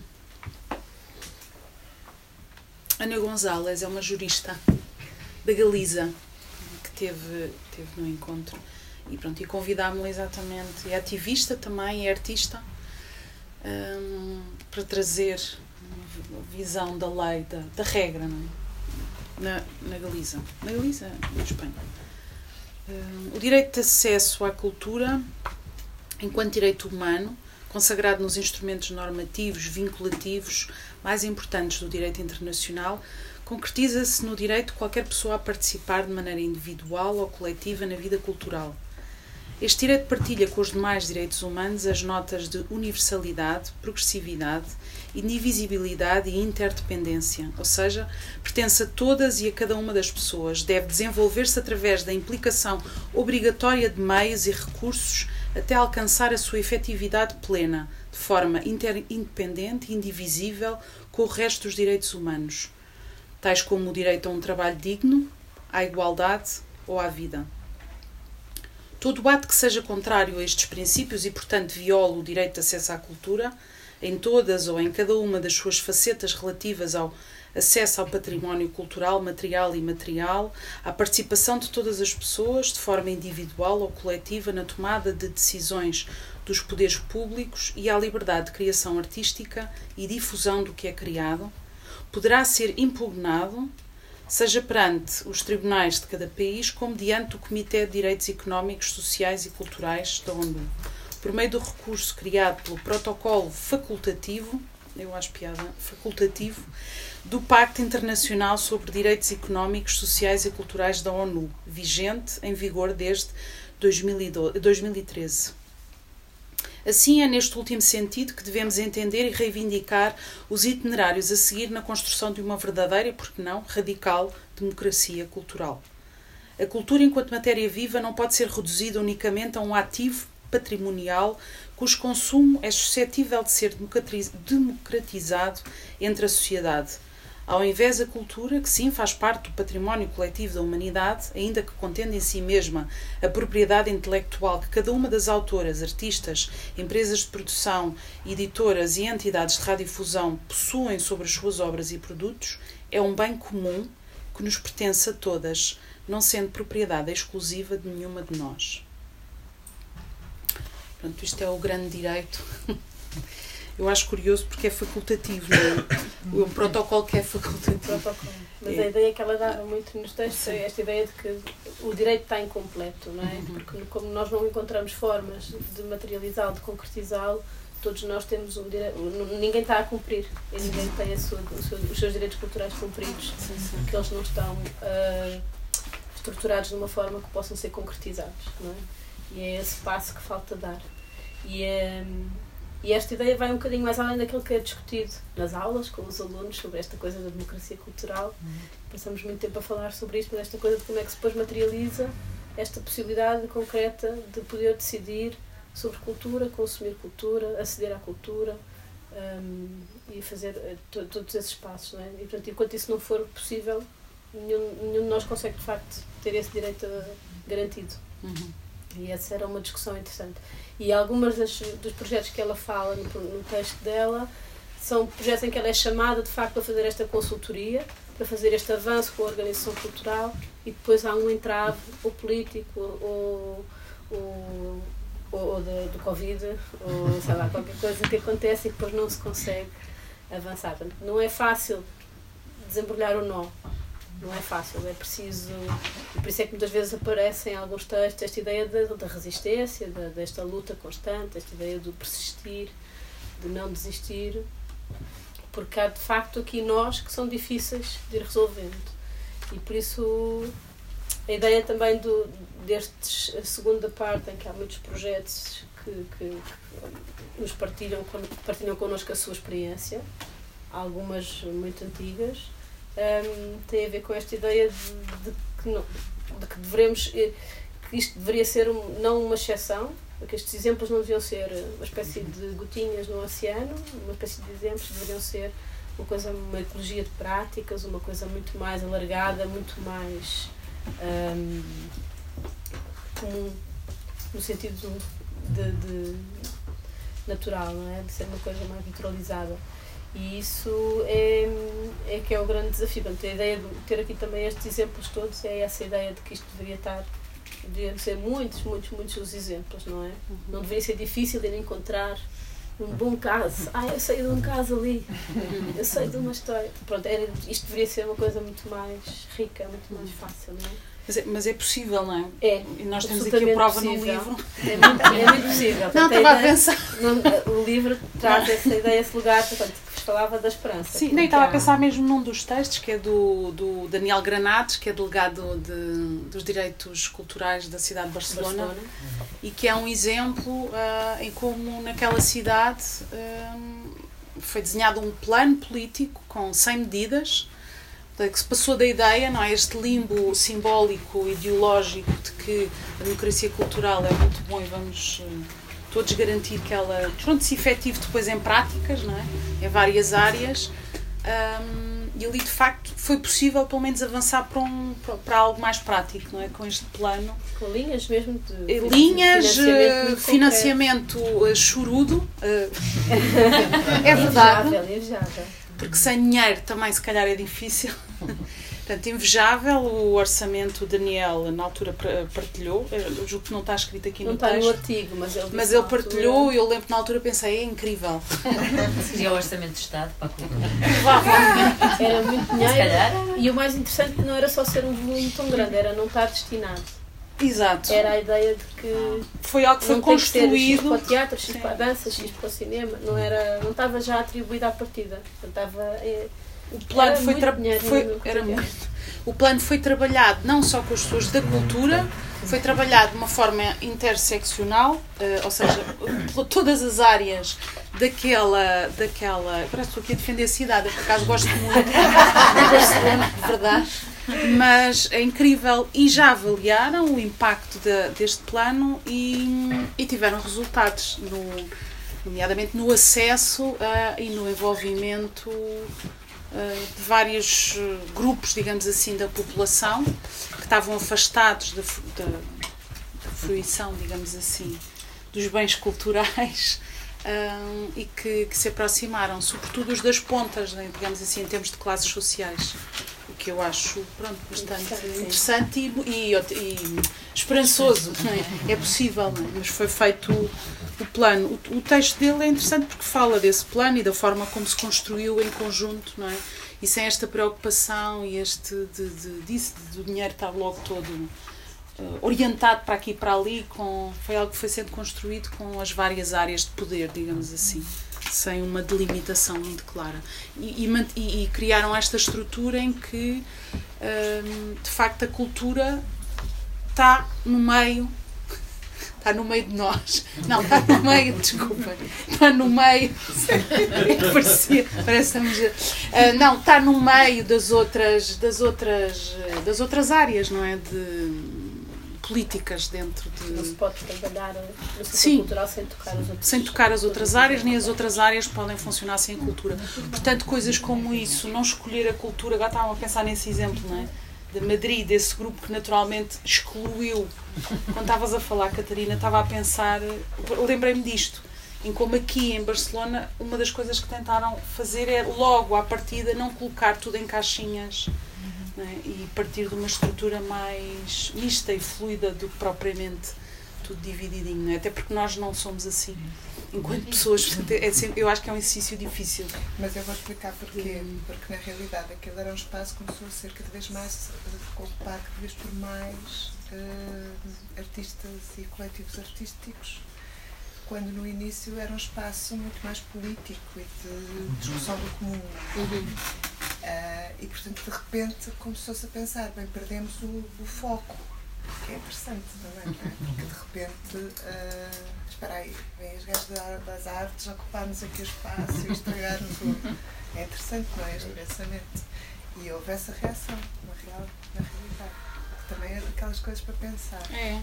Ana Gonzalez é uma jurista da Galiza que teve, teve no encontro e pronto, e convidámos-la exatamente, é ativista também, é artista um, para trazer uma visão da lei, da, da regra não é? na, na Galiza, na Galiza, na Espanha. O direito de acesso à cultura enquanto direito humano consagrado nos instrumentos normativos, vinculativos mais importantes do direito internacional, concretiza-se no direito de qualquer pessoa a participar de maneira individual ou coletiva na vida cultural. Este direito partilha com os demais direitos humanos as notas de universalidade, progressividade, indivisibilidade e interdependência, ou seja, pertence a todas e a cada uma das pessoas, deve desenvolver-se através da implicação obrigatória de meios e recursos até alcançar a sua efetividade plena, de forma independente e indivisível com o resto dos direitos humanos, tais como o direito a um trabalho digno, à igualdade ou à vida. Todo ato que seja contrário a estes princípios e, portanto, viole o direito de acesso à cultura, em todas ou em cada uma das suas facetas relativas ao acesso ao património cultural, material e imaterial, à participação de todas as pessoas, de forma individual ou coletiva, na tomada de decisões dos poderes públicos e à liberdade de criação artística e difusão do que é criado, poderá ser impugnado, seja perante os tribunais de cada país, como diante do Comitê de Direitos Económicos, Sociais e Culturais da ONU, por meio do recurso criado pelo Protocolo Facultativo eu acho piada, facultativo do Pacto Internacional sobre Direitos Económicos, Sociais e Culturais da ONU, vigente em vigor desde 2012, 2013. Assim, é neste último sentido que devemos entender e reivindicar os itinerários a seguir na construção de uma verdadeira e, por que não, radical democracia cultural. A cultura, enquanto matéria viva, não pode ser reduzida unicamente a um ativo patrimonial cujo consumo é suscetível de ser democratizado entre a sociedade. Ao invés da cultura, que sim faz parte do património coletivo da humanidade, ainda que contendo em si mesma a propriedade intelectual que cada uma das autoras, artistas, empresas de produção, editoras e entidades de radiodifusão possuem sobre as suas obras e produtos, é um bem comum que nos pertence a todas, não sendo propriedade exclusiva de nenhuma de nós. Portanto, isto é o grande direito. Eu acho curioso porque é facultativo, não é? Um protocolo que é facultativo. Mas é. a ideia que ela dá muito nos textos é esta ideia de que o direito está incompleto, não é? Uhum. Porque como nós não encontramos formas de materializá-lo, de concretizá-lo, todos nós temos um direito. Ninguém está a cumprir e ninguém tem sua, os seus direitos culturais cumpridos, sim, sim. que eles não estão uh, estruturados de uma forma que possam ser concretizados, não é? E é esse passo que falta dar. E, um, e esta ideia vai um bocadinho mais além daquilo que é discutido nas aulas com os alunos sobre esta coisa da democracia cultural. Uhum. Passamos muito tempo a falar sobre isto, mas esta coisa de como é que se depois materializa esta possibilidade concreta de poder decidir sobre cultura, consumir cultura, aceder à cultura um, e fazer uh, todos esses passos. Não é? E, portanto, enquanto isso não for possível, nenhum, nenhum de nós consegue de facto ter esse direito garantido. Uhum. E essa era uma discussão interessante. E algumas das, dos projetos que ela fala no, no texto dela são projetos em que ela é chamada de facto a fazer esta consultoria, para fazer este avanço com a organização cultural e depois há um entrave, ou político, ou, ou, ou, do, do Covid, ou sei lá, qualquer coisa que acontece e depois não se consegue avançar. Portanto, não é fácil desembrulhar o nó não é fácil, é preciso. Por isso é que muitas vezes aparece em alguns textos esta ideia da, resistência, desta luta constante, esta ideia do persistir, de não desistir, porque há de facto aqui nós que são difíceis de ir resolvendo. E por isso a ideia também do, destes, a segunda parte, em que há muitos projetos que, que, que nos partilham, partilham connosco a sua experiência, algumas muito antigas um, tem a ver com esta ideia de, de, que, não, de que devemos eh, que isto deveria ser um, não uma exceção, que estes exemplos não deviam ser uma espécie de gotinhas no oceano, uma espécie de exemplos deveriam ser uma coisa, uma ecologia de práticas, uma coisa muito mais alargada, muito mais um, comum, no sentido de, de, natural, não é? de ser uma coisa mais naturalizada. E isso é, é que é o grande desafio. Portanto, a ideia de ter aqui também estes exemplos todos é essa ideia de que isto deveria estar, deveriam ser muitos, muitos, muitos os exemplos, não é? Uhum. Não deveria ser difícil de encontrar um bom caso. Ah, eu sei de um caso ali, eu sei de uma história. Pronto, era, isto deveria ser uma coisa muito mais rica, muito mais fácil, não é? Mas é, mas é possível, não é? É. E nós temos aqui a prova possível. no livro. É muito, é muito possível. Não, estava a pensar. o livro traz essa ideia, esse lugar, portanto, que falava da esperança. Sim, nem estava a pensar mesmo num dos textos, que é do, do Daniel Granados, que é delegado de, dos direitos culturais da cidade de Barcelona, Barcelona. e que é um exemplo uh, em como naquela cidade uh, foi desenhado um plano político com 100 medidas que se passou da ideia, não é? Este limbo simbólico, ideológico de que a democracia cultural é muito bom e vamos uh, todos garantir que ela pronto, se efetive depois em práticas, não é? Em várias áreas. Um, e ali de facto foi possível pelo menos avançar para, um, para algo mais prático, não é? Com este plano. Com linhas mesmo de linhas, financiamento, financiamento uh, chorudo. É verdade. Porque sem dinheiro também se calhar é difícil. Portanto, invejável o orçamento, o Daniel na altura partilhou, eu julgo que não está escrito aqui não no texto. Não está no artigo, mas ele Mas ele partilhou e eu lembro que na altura pensei, é incrível. Seria o orçamento de Estado para a. Era muito dinheiro. E o mais interessante não era só ser um volume tão grande, era não estar destinado. Exato. Era a ideia de que foi algo que foi não tem que X construído. para o teatro, X Sim. para a dança, X para o cinema. Não, era, não estava já atribuído à partida. Portanto, Estava, é, O plano Era foi, muito tra- dinheiro foi- era muito. O plano foi trabalhado não só com as pessoas da cultura, foi trabalhado de uma forma interseccional, eh, ou seja, por todas as áreas daquela. daquela parece que estou aqui a defender a cidade, eu por acaso gosto muito de Barcelona, de verdade. Mas é incrível e já avaliaram o impacto de- deste plano e, e tiveram resultados, no, nomeadamente no acesso ah, e no envolvimento de vários eh, grupos, digamos assim, da população que estavam afastados da, da, da fruição, digamos assim, dos bens culturais ah, e que, que se aproximaram, sobretudo os das pontas, né, digamos assim, em termos de classes sociais. O que eu acho pronto, bastante interessante e, e, e esperançoso. não é? É possível, não é? mas foi feito o, plano. O, o texto dele é interessante porque fala desse plano e da forma como se construiu em conjunto, não é? E sem esta preocupação e este de, de, disso, do dinheiro estar logo todo eh, orientado para aqui e para ali, com, foi algo que foi sendo construído com as várias áreas de poder, digamos assim, sem uma delimitação muito clara. E, e e- criaram esta estrutura em que, hum, de facto, a cultura está no meio. Está no meio de nós. Não, está no meio, desculpa. Está no meio. Parecia, parece a- Ah, não, está no meio das outras, das outras, das outras áreas, não é? De políticas dentro não se de. pode trabalhar no setor Sim. cultural sem tocar os outros. Sem tocar as outras áreas, nem as outras áreas podem funcionar sem cultura. Portanto, coisas como isso, não escolher a cultura, agora estavam a pensar nesse exemplo, não é? De Madrid, desse grupo que naturalmente excluiu. Quando estavas a falar, Catarina, estava a pensar, lembrei-me disto, em como aqui em Barcelona, uma das coisas que tentaram fazer é logo à partida não colocar tudo em caixinhas não é? e partir de uma estrutura mais mista e fluida do que propriamente tudo divididinho, não é? até porque nós não somos assim. Enquanto pessoas, portanto, é sempre- eu acho que é um exercício difícil. Mas eu vou explicar porquê. Porque na realidade aquele era um espaço que começou a ser cada vez mais ocupado cada vez por mais artistas e coletivos artísticos. Quando no início era um espaço muito mais político e de discussão do comum. Ah, e portanto de repente começou-se a pensar, bem, perdemos o, o foco, que é interessante também, é? Porque de repente, ah, espera aí, vêm os gajos da- das artes ocupar-nos aqui o espaço e estragar-nos o. É interessante, não é? Este pensamento. E houve essa reação, na, real, na realidade. Também é daquelas coisas para pensar. É.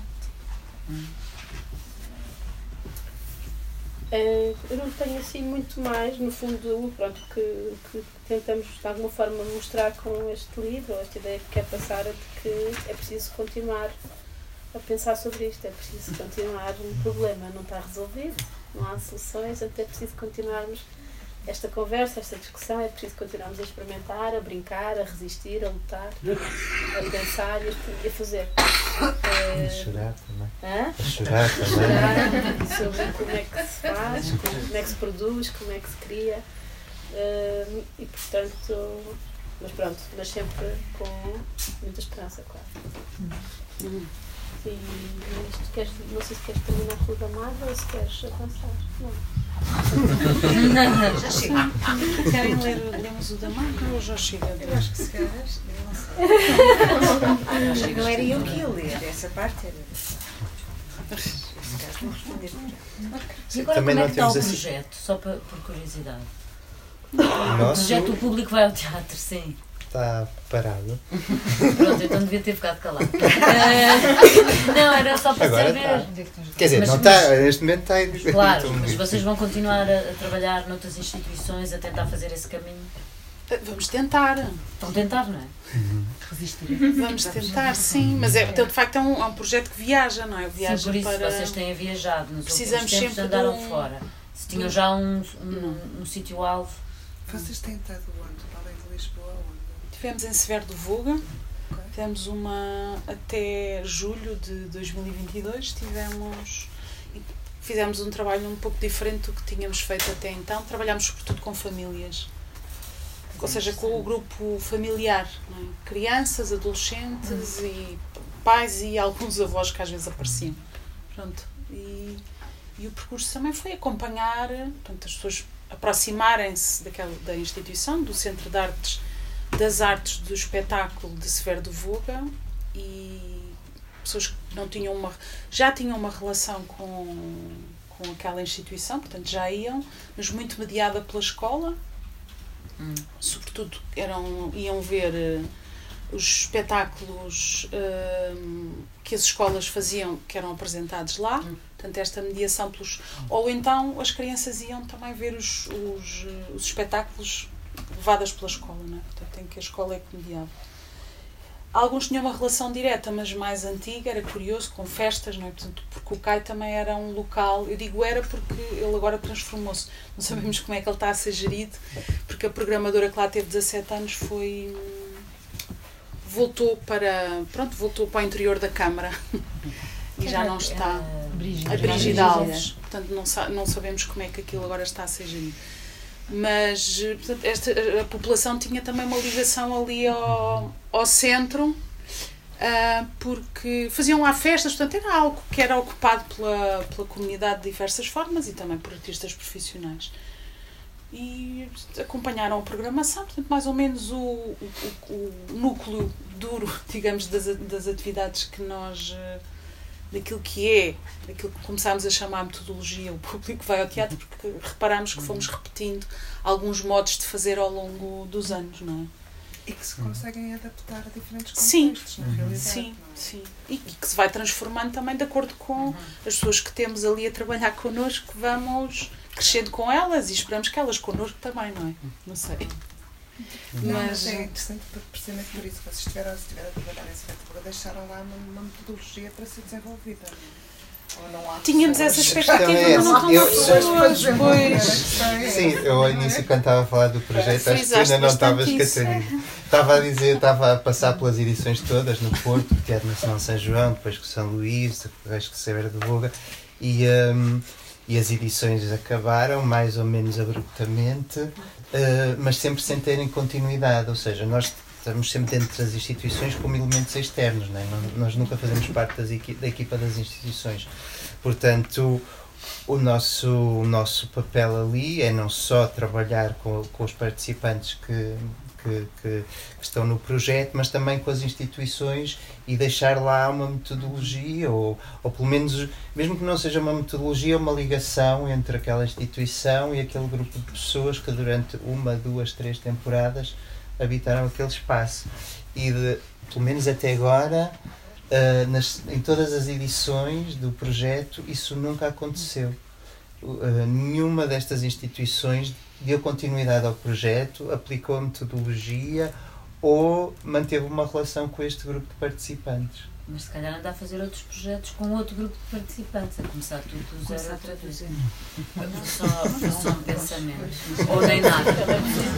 Eh, eu não tenho assim muito mais, no fundo, pronto, que, que tentamos de alguma forma mostrar com este livro, esta ideia que quer passar é de que é preciso continuar a pensar sobre isto, é preciso continuar, um problema não está resolvido, não há soluções, até é preciso continuarmos esta conversa, esta discussão, é preciso continuarmos a experimentar, a brincar, a resistir, a lutar, a pensar e a, a fazer. A Eh, chorar também. hã? A chorar também. Chorar sobre como é que se faz, como é que se produz, como é que se cria. Hum, e portanto, mas pronto, mas sempre com muita esperança, claro. Hum. E queres, não sei se queres terminar com o da Marvel ou se queres avançar. Não. Já chega. Querem ler lemos o da marca ou já chega? Eu acho que se calhar, eu não sei. Não era eu que ia ler, essa parte era. Se calhar vou responder por ela. E agora também como é não que está o assim. projeto? Só para, por curiosidade. O O nosso projeto, o público vai ao teatro, sim. Está parado. Pronto, então devia ter ficado calado. Eh, não, era só para Agora saber. Quer dizer, Mas- não está, neste momento está em Claro, mas vocês vão continuar a, a trabalhar noutras instituições a tentar fazer esse caminho. Vamos tentar. Estão a tentar, não é? Resistir. Vamos tentar, sim. Mas é, então, de facto é um, é um projeto que viaja, não é? Sim, Viaja por isso para. vocês têm viajado nos Precisamos tempos sempre andaram de um- fora. Se tinham já um, um, um sítio-alvo. Vocês têm estado onde? Para além de Lisboa, onde? Tivemos em Severo do Voga, Ok. tivemos uma até julho de 2022, tivemos fizemos um trabalho um pouco diferente do que tínhamos feito até então. Trabalhámos sobretudo com famílias, ou seja, com o grupo familiar, é? crianças, adolescentes e pais e alguns avós que às vezes apareciam. Pronto. E, e o percurso também foi acompanhar portanto, as pessoas aproximarem-se daquela da instituição, do Centro de Artes, das Artes do Espetáculo de Severo do Voga e pessoas que não tinham uma, já tinham uma relação com, com aquela instituição, portanto já iam, mas muito mediada pela escola. Hum. Sobretudo eram, iam ver eh, os espetáculos eh, que as escolas faziam, que eram apresentados lá. Hum. Portanto, esta mediação pelos. Ou então as crianças iam também ver os, os, eh, os espetáculos levadas pela escola, não é? Portanto, em que a escola é que mediava. Alguns tinham uma relação direta, mas mais antiga, era curioso, com festas, não é? Portanto, porque o CAI também era um local, eu digo era porque ele agora transformou-se. Não sabemos como é que ele está a ser gerido, porque a programadora que lá teve 17 anos foi. voltou para. pronto, voltou para o interior da Câmara. E já não está. A A Brígida. Brígida Alves. Portanto, não, sa não sabemos como é que aquilo agora está a ser gerido. Mas portanto, esta, a população tinha também uma ligação ali ao, ao centro, ah, porque faziam lá festas, portanto, era algo que era ocupado pela, pela comunidade de diversas formas e também por artistas profissionais. E acompanharam a programação, portanto, mais ou menos o, o, o- núcleo duro, digamos, das, das atividades que nós. Daquilo que é, daquilo que começámos a chamar a metodologia, o público vai ao teatro, porque reparámos que fomos repetindo alguns modos de fazer ao longo dos anos, não é? E que se conseguem adaptar a diferentes Sim. contextos, na realidade. Sim, é? sim. E, que se vai transformando também de acordo com as pessoas que temos ali a trabalhar connosco, vamos crescendo com elas e esperamos que elas connosco também, não é? Não sei. Não, Mas- mas é interessante por- precisamente por isso. Vocês estiveram, se estiveram a trabalhar nesse festival, deixaram lá uma, uma metodologia para ser desenvolvida. Ou não há Tínhamos essa expectativa, é mas não estão pessoas, pois. é Sim, eu ao é? início quando estava a falar do projeto, acho que ainda não isso. Catarina. Estava a dizer, estava a passar pelas edições todas no Porto, Teatro Nacional São João, depois com São Luís, depois com Severo de Voga, e, hum, e as edições acabaram mais ou menos abruptamente, mas sempre sem terem continuidade, ou seja, nós estamos sempre dentro das instituições como elementos externos, é? Não- nós nunca fazemos parte equi- da equipa das instituições. Portanto, o nosso, o nosso papel ali é não só trabalhar com, com os participantes que, que, que- que estão no projeto, mas também com as instituições e deixar lá uma metodologia, ou, ou pelo menos, mesmo que não seja uma metodologia, uma ligação entre aquela instituição e aquele grupo de pessoas que durante uma, duas, três temporadas habitaram aquele espaço. E de, pelo menos até agora, Uh, nas- em todas as edições do projeto isso nunca aconteceu. Uh, nenhuma destas instituições deu continuidade ao projeto, aplicou a metodologia ou manteve uma relação com este grupo de participantes. Mas se calhar anda a fazer outros projetos com outro grupo de participantes, a começar tudo do zero outra vez. Foi só, foi só um pensamento. Ou nem nada.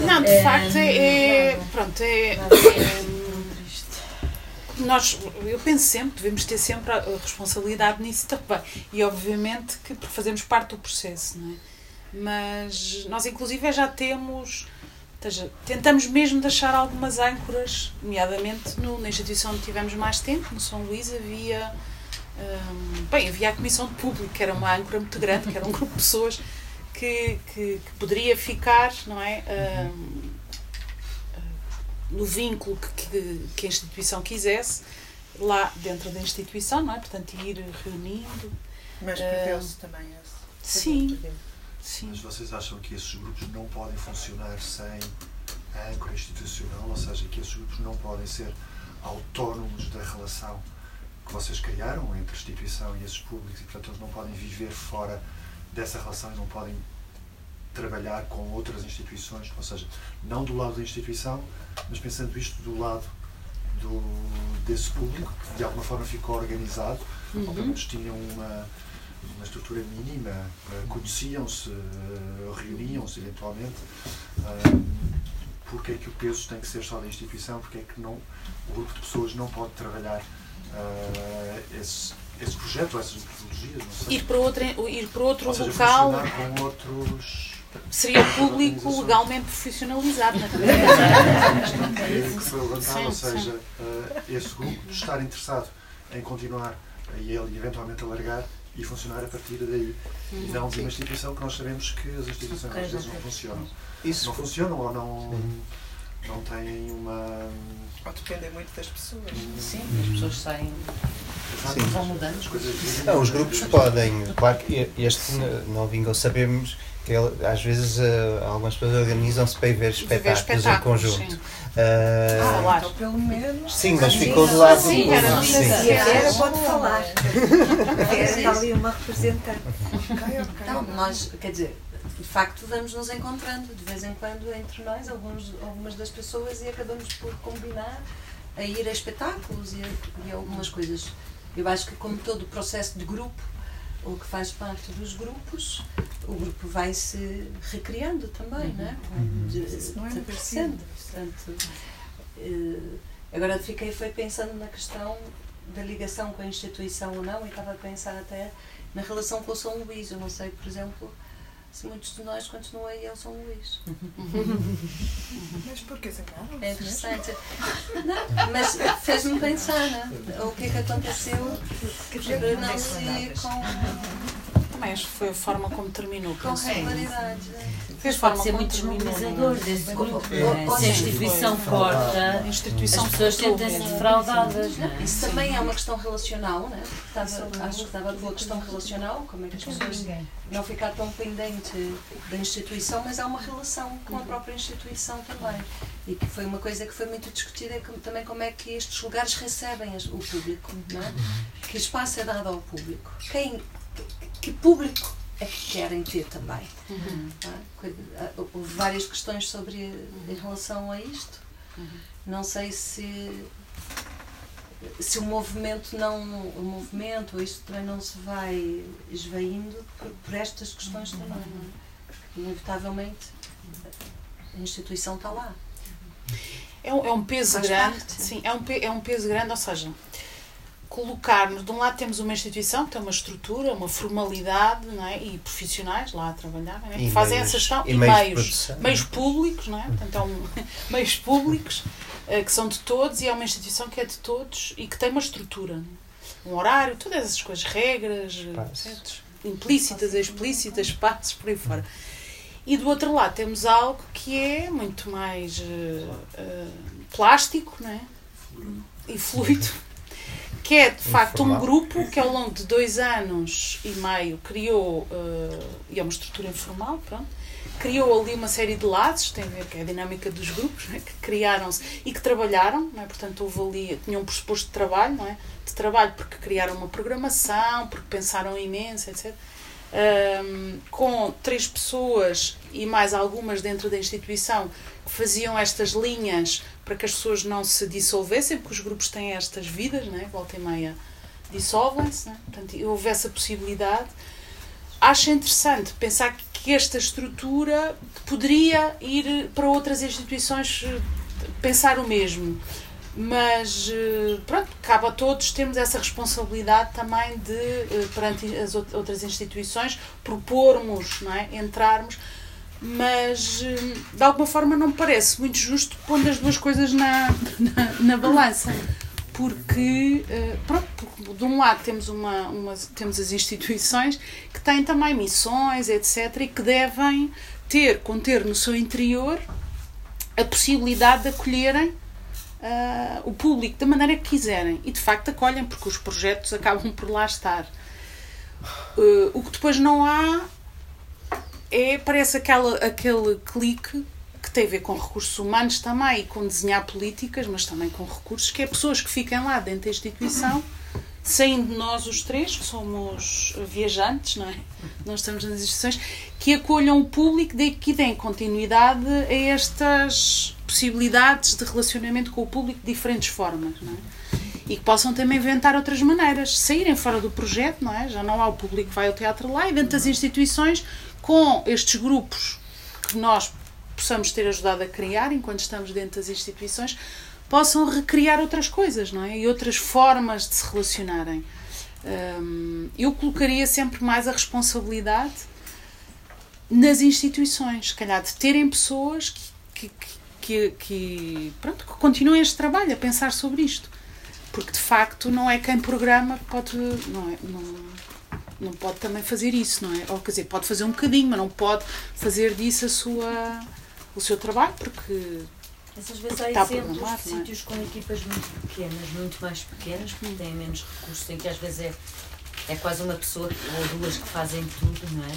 Não, de É, facto, é, é- Pronto, é. é, nós, eu penso sempre, devemos ter sempre a, a responsabilidade nisso também. E obviamente que fazemos parte do processo, não é? Mas nós, inclusive, já temos. ou seja, tentamos mesmo deixar algumas âncoras, nomeadamente no, na instituição onde tivemos mais tempo, no São Luís, havia. hum, bem, havia a Comissão de Público, que era uma âncora muito grande, que era um grupo de pessoas que, que, que poderia ficar, não é? Hum, no vínculo que, que, que a instituição quisesse, lá dentro da instituição, não é? Portanto, ir reunindo. Mas Eh, perdeu-se também esse. Sim, sim. Mas vocês acham que esses grupos não podem funcionar sem a âncora institucional? Ou seja, que esses grupos não podem ser autónomos da relação que vocês criaram entre a instituição e esses públicos e, portanto, eles não podem viver fora dessa relação e não podem trabalhar com outras instituições, ou seja, não do lado da instituição, mas pensando isto do lado do, desse público, que de alguma forma ficou organizado, ou pelo menos tinham uma, uma estrutura mínima, eh, conheciam-se, eh, reuniam-se eventualmente. Ah, porque é que o peso tem que ser só da instituição? Porque é que não, o grupo de pessoas não pode trabalhar esse, esse projeto ou essas metodologias? Ir para, outra, ir para outro Ou seja, local com outros. seria público legalmente profissionalizado, não é? que foi levantada, ou seja, eh, esse grupo de estar interessado em continuar e ele eventualmente alargar e funcionar a partir daí. E não de uma instituição que nós sabemos que as instituições às vezes não funcionam. Isso, Não funcionam ou não, não têm uma. Ou dependem muito das pessoas. Sim, as pessoas saem, Sim. vão mudando. As coisas dizem- Não, os grupos podem, claro que este não vingou, sabemos que ele- às vezes eh, algumas pessoas organizam-se para ir ver espetáculos, espetáculos, em conjunto. sim. Eh, Ah, lá. Então, pelo menos. sim, mas ficou do lado sim, do era sim. E a Vera pode falar. A Vera está ali uma representante. Então, nós, quer dizer, de facto vamos nos encontrando de vez em quando entre nós, alguns, algumas das pessoas, e acabamos por combinar a ir a espetáculos e, a, e algumas coisas. Eu acho que como todo o processo de grupo, o que faz parte dos grupos, o grupo vai se recriando também, não é? De, Isso não é de crescendo. Portanto, eh, agora fiquei foi pensando na questão da ligação com a instituição ou não, e estava a pensar até na relação com o São Luís. Eu não sei, por exemplo, se muitos de nós continuam a ir ao São Luís. Mas porquê zangaram? É interessante. Não, mas fez-me pensar, né? O que é que aconteceu para não se ir com, Também acho que foi a forma como terminou. com regularidade. Foi a Pode forma ser muito desmobilizador não é? ou Se a instituição corta, A instituição as pessoas sentem-se defraudadas. é? Isso também é uma questão relacional, né? Estava, acho que estava pela questão relacional, como é que as pessoas não ficar tão pendente da instituição, mas há uma relação com a própria instituição também. E que foi uma coisa que foi muito discutida, como- também como é que estes lugares recebem o público, não é? Que espaço é dado ao público? Quem, que público é que querem ter também? Coi- há- Houve várias questões sobre em relação a isto. Não sei se se o movimento não o movimento ou isto também não se vai esvaindo por, por estas questões também não é? inevitavelmente a instituição está lá É um, é um peso Faz grande, parte. sim, é um, é um peso grande, ou seja, colocarmos, de um lado temos uma instituição que tem uma estrutura, uma formalidade, não é? e profissionais lá a trabalhar, é? que fazem meios- essa gestão, e e, meios de meios, públicos, não é? Portanto, é um, meios públicos eh, que são de todos e é uma instituição que é de todos e que tem uma estrutura, é? um horário, todas essas coisas, regras, certos? implícitas, explícitas, passos, por aí fora. E do outro lado temos algo que é muito mais eh, eh, plástico não é? e fluido, que é de facto um grupo que ao longo de dois anos e meio criou, eh, e é uma estrutura informal, pronto, criou ali uma série de laços, tem a ver com a dinâmica dos grupos, é? que criaram-se e que trabalharam, não é? portanto houve ali, tinham um pressuposto de trabalho, não é? de trabalho porque criaram uma programação, porque pensaram imenso, etc. Ahm, com três pessoas e mais algumas dentro da instituição faziam estas linhas para que as pessoas não se dissolvessem, porque os grupos têm estas vidas, né? volta e meia dissolvem-se, né? portanto houve essa possibilidade. Acho interessante pensar que esta estrutura poderia ir para outras instituições pensar o mesmo. Mas eh, pronto, cabe a todos termos essa responsabilidade também de, eh, perante as out- outras instituições, propormos, não é? entrarmos, mas eh, de alguma forma não me parece muito justo pondo as duas coisas na, na, na balança. Porque, eh, pronto, porque de um lado temos, uma, uma, temos as instituições que têm também missões, etc., e que devem ter, conter no seu interior a possibilidade de acolherem ah, o público da maneira que quiserem e de facto acolhem porque os projetos acabam por lá estar. Ah, o que depois não há é, parece aquela, aquele clique que tem a ver com recursos humanos também e com desenhar políticas, mas também com recursos, que é pessoas que fiquem lá dentro da instituição, saindo nós os três, que somos viajantes, não é? Nós estamos nas instituições, que acolham o público e que deem continuidade a estas possibilidades de relacionamento com o público de diferentes formas, não é? E que possam também inventar outras maneiras, saírem fora do projeto, não é? Já não há o público que vai ao teatro lá e dentro das instituições, com estes grupos que nós possamos ter ajudado a criar enquanto estamos dentro das instituições, possam recriar outras coisas, não é? E outras formas de se relacionarem. Hum, eu colocaria sempre mais a responsabilidade nas instituições, se calhar de terem pessoas que, que, que, que, pronto, que continuem este trabalho, a pensar sobre isto. Porque de facto não é quem programa que pode. Não, é, não, não pode também fazer isso, não é? Ou quer dizer, pode fazer um bocadinho, mas não pode fazer disso a sua, o seu trabalho, porque Essas vezes há Está exemplos de é? sítios com equipas muito pequenas, muito mais pequenas, que têm menos recursos, em que às vezes é, é quase uma pessoa ou duas que fazem tudo, não é?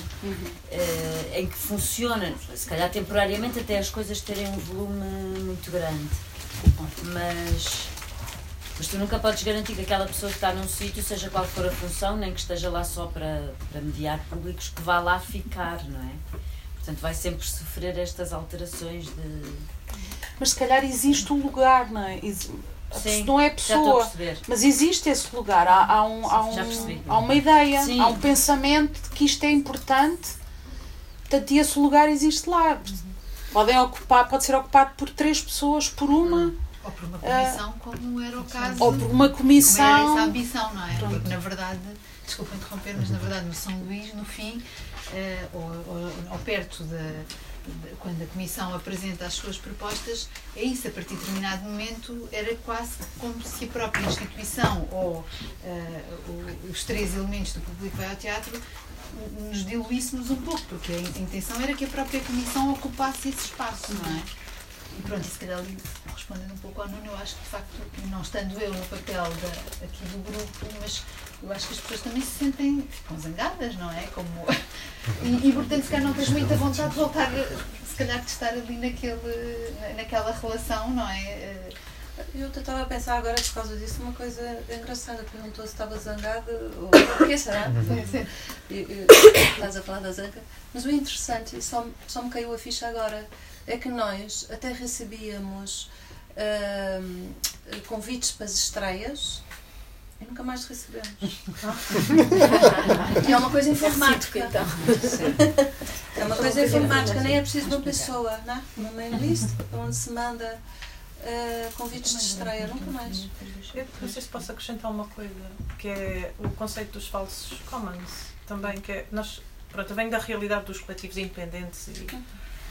Eh, em que funciona, se calhar temporariamente até as coisas terem um volume muito grande. Mas, mas tu nunca podes garantir que aquela pessoa que está num sítio, seja qual for a função, nem que esteja lá só para, para mediar públicos, que vá lá ficar, não é? Portanto, vai sempre sofrer estas alterações de. Mas se calhar existe um lugar, não é? Ex- a Sim, não é pessoa, mas existe esse lugar. Há, há um, há, um- percebi. há uma ideia, Sim. há um pensamento de que isto é importante. Portanto, esse lugar existe lá. Podem ocupar, pode ser ocupado por três pessoas, por uma, Ou por uma comissão, como era o caso. ou por uma Como era essa comissão. ambição, não é? Porque na verdade, desculpa interromper, mas na verdade no São Luís, no fim, eh, ou, ou- ou perto da. de- Quando a Comissão apresenta as suas propostas, é isso, a partir de determinado momento era quase como se a própria instituição ou o- os três elementos do público vai ao teatro nos diluíssemos um pouco, porque a intenção era que a própria Comissão ocupasse esse espaço, não é? E pronto, e se calhar ali, respondendo um pouco ao Nuno, eu acho que de facto, não estando eu no papel da, aqui do grupo, mas eu acho que as pessoas também se sentem ficam zangadas, não é? Como... E, e portanto, se calhar não tens muita vontade de voltar, se calhar, de estar ali naquele, na- naquela relação, não é? Eu estava a pensar agora, por causa disso, uma coisa engraçada. Perguntou se estava zangada ou o que será? E- e- Estás a falar da zanga? Mas o interessante, só, só me caiu a ficha agora, é que nós até recebíamos ahm, convites para as estreias e nunca mais recebemos. e é uma coisa informática. então. É uma coisa informática, nem é preciso uma pessoa, não é? Uma mail list onde se manda ah, convites de estreia, nunca mais. Eu não sei se posso acrescentar uma coisa, que é o conceito dos falsos commons, também, que é, nós, pronto, eu venho da realidade dos coletivos independentes e,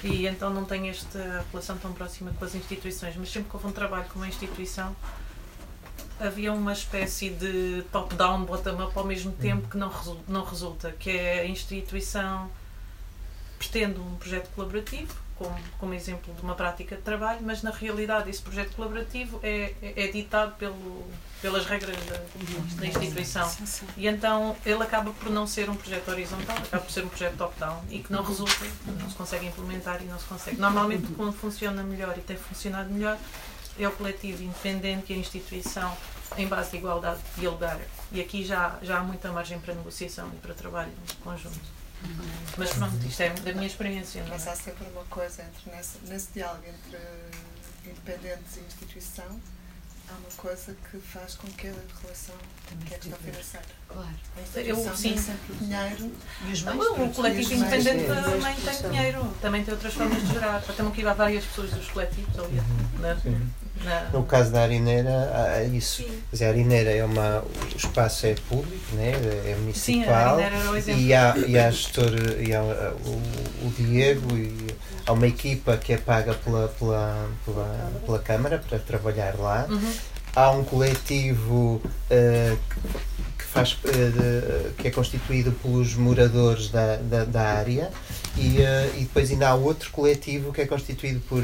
e então não tenho esta relação tão próxima com as instituições, mas sempre que houve um trabalho com uma instituição, havia uma espécie de top-down, bottom-up ao mesmo tempo que não resulta, que é a instituição pretende um projeto colaborativo, como, como exemplo de uma prática de trabalho, mas na realidade esse projeto colaborativo é, é, é ditado pelo, pelas regras da, da instituição. E então ele acaba por não ser um projeto horizontal, acaba por ser um projeto top-down e que não resulta, não se consegue implementar e não se consegue. Normalmente quando funciona melhor e tem funcionado melhor é o coletivo independente e a instituição em base de igualdade dialogar. E aqui já, já há muita margem para negociação e para trabalho conjunto. Mas pronto, isto é da minha experiência. Não Mas é? há sempre uma coisa entre nesse, nesse diálogo entre independentes e instituição, há uma coisa que faz com que a relação, que é a questão financeira. Claro. Eu, sim. tem sempre o dinheiro E os meios? O coletivo E independente também tem dinheiro, também tem outras formas de gerar. Também que há várias pessoas dos coletivos ali na, Sim. na, No caso da Arineira, isso. Sim. Quer dizer, a Arineira é uma. O espaço é público, né? é Sim, a municipal. Arineira era o exemplo. e há, e há gestor, e há o, o Diego, e há uma equipa que é paga pela, pela, pela, pela Câmara para trabalhar lá. Uhum. Há um coletivo uh, que, faz, uh, de- que é constituído pelos moradores da, da, da área e, uh, e depois ainda há outro coletivo que é constituído por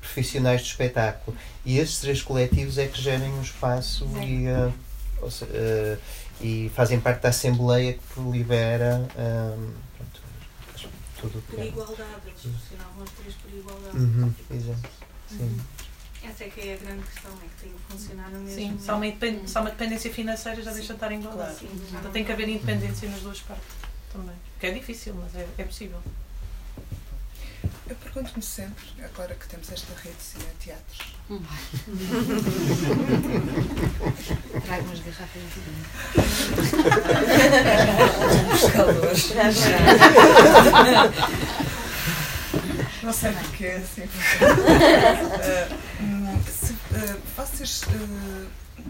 profissionais do espetáculo. E esses três coletivos é que gerem o espaço e, se- uh, e fazem parte da Assembleia que libera um, tudo o que Por é. igualdade, eles funcionavam os três por igualdade. Uhum, exato. Sim. Essa é que é a grande questão, é que tem que funcionar no mesmo Sim, só uma, independ- só uma dependência financeira já deixa de estar em igualdade. Claro. Então tem que haver independência nas duas partes também. Que é difícil, mas é, é possível. Eu pergunto-me sempre, agora que temos esta rede de cineteatros, Trago umas garrafas de vinho. Não sei porquê, assim. Eh, hum, se, eh, vocês eh,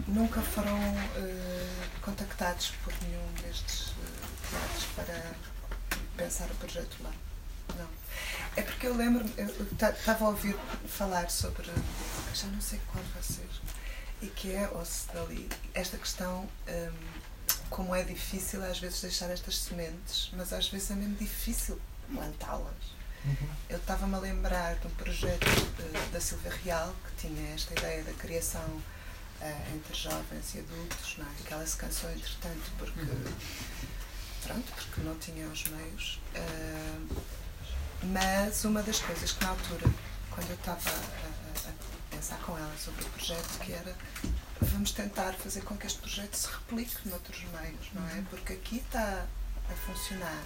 nunca foram eh, contactados por nenhum destes teatros para pensar o projeto lá? Não. É porque eu lembro-me, eu estava a ouvir falar sobre, já não sei qual vai ser, E que é, ouço dali, esta questão, hum, como é difícil às vezes deixar estas sementes, mas às vezes é mesmo difícil plantá-las. Eu estava-me a lembrar de um projeto de, da Silvia Real, que tinha esta ideia da criação uh, entre jovens e adultos, não é? que ela se cansou entretanto porque, pronto, porque não tinha os meios. Uh, mas uma das coisas que na altura, quando eu estava a, a, pensar com ela sobre o projeto, que era vamos tentar fazer com que este projeto se replique noutros meios, não é? Porque aqui está a funcionar.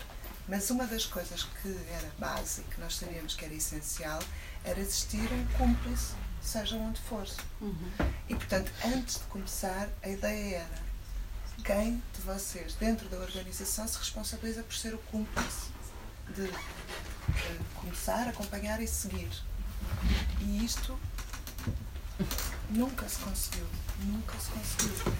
Mas uma das coisas que era básica, que nós sabíamos que era essencial, era existir um cúmplice, seja onde fosse. Uhum. E, portanto, antes de começar, a ideia era quem de vocês, dentro da organização, se responsabiliza por ser o cúmplice de começar, acompanhar e seguir. E isto nunca se conseguiu. Nunca se conseguiu.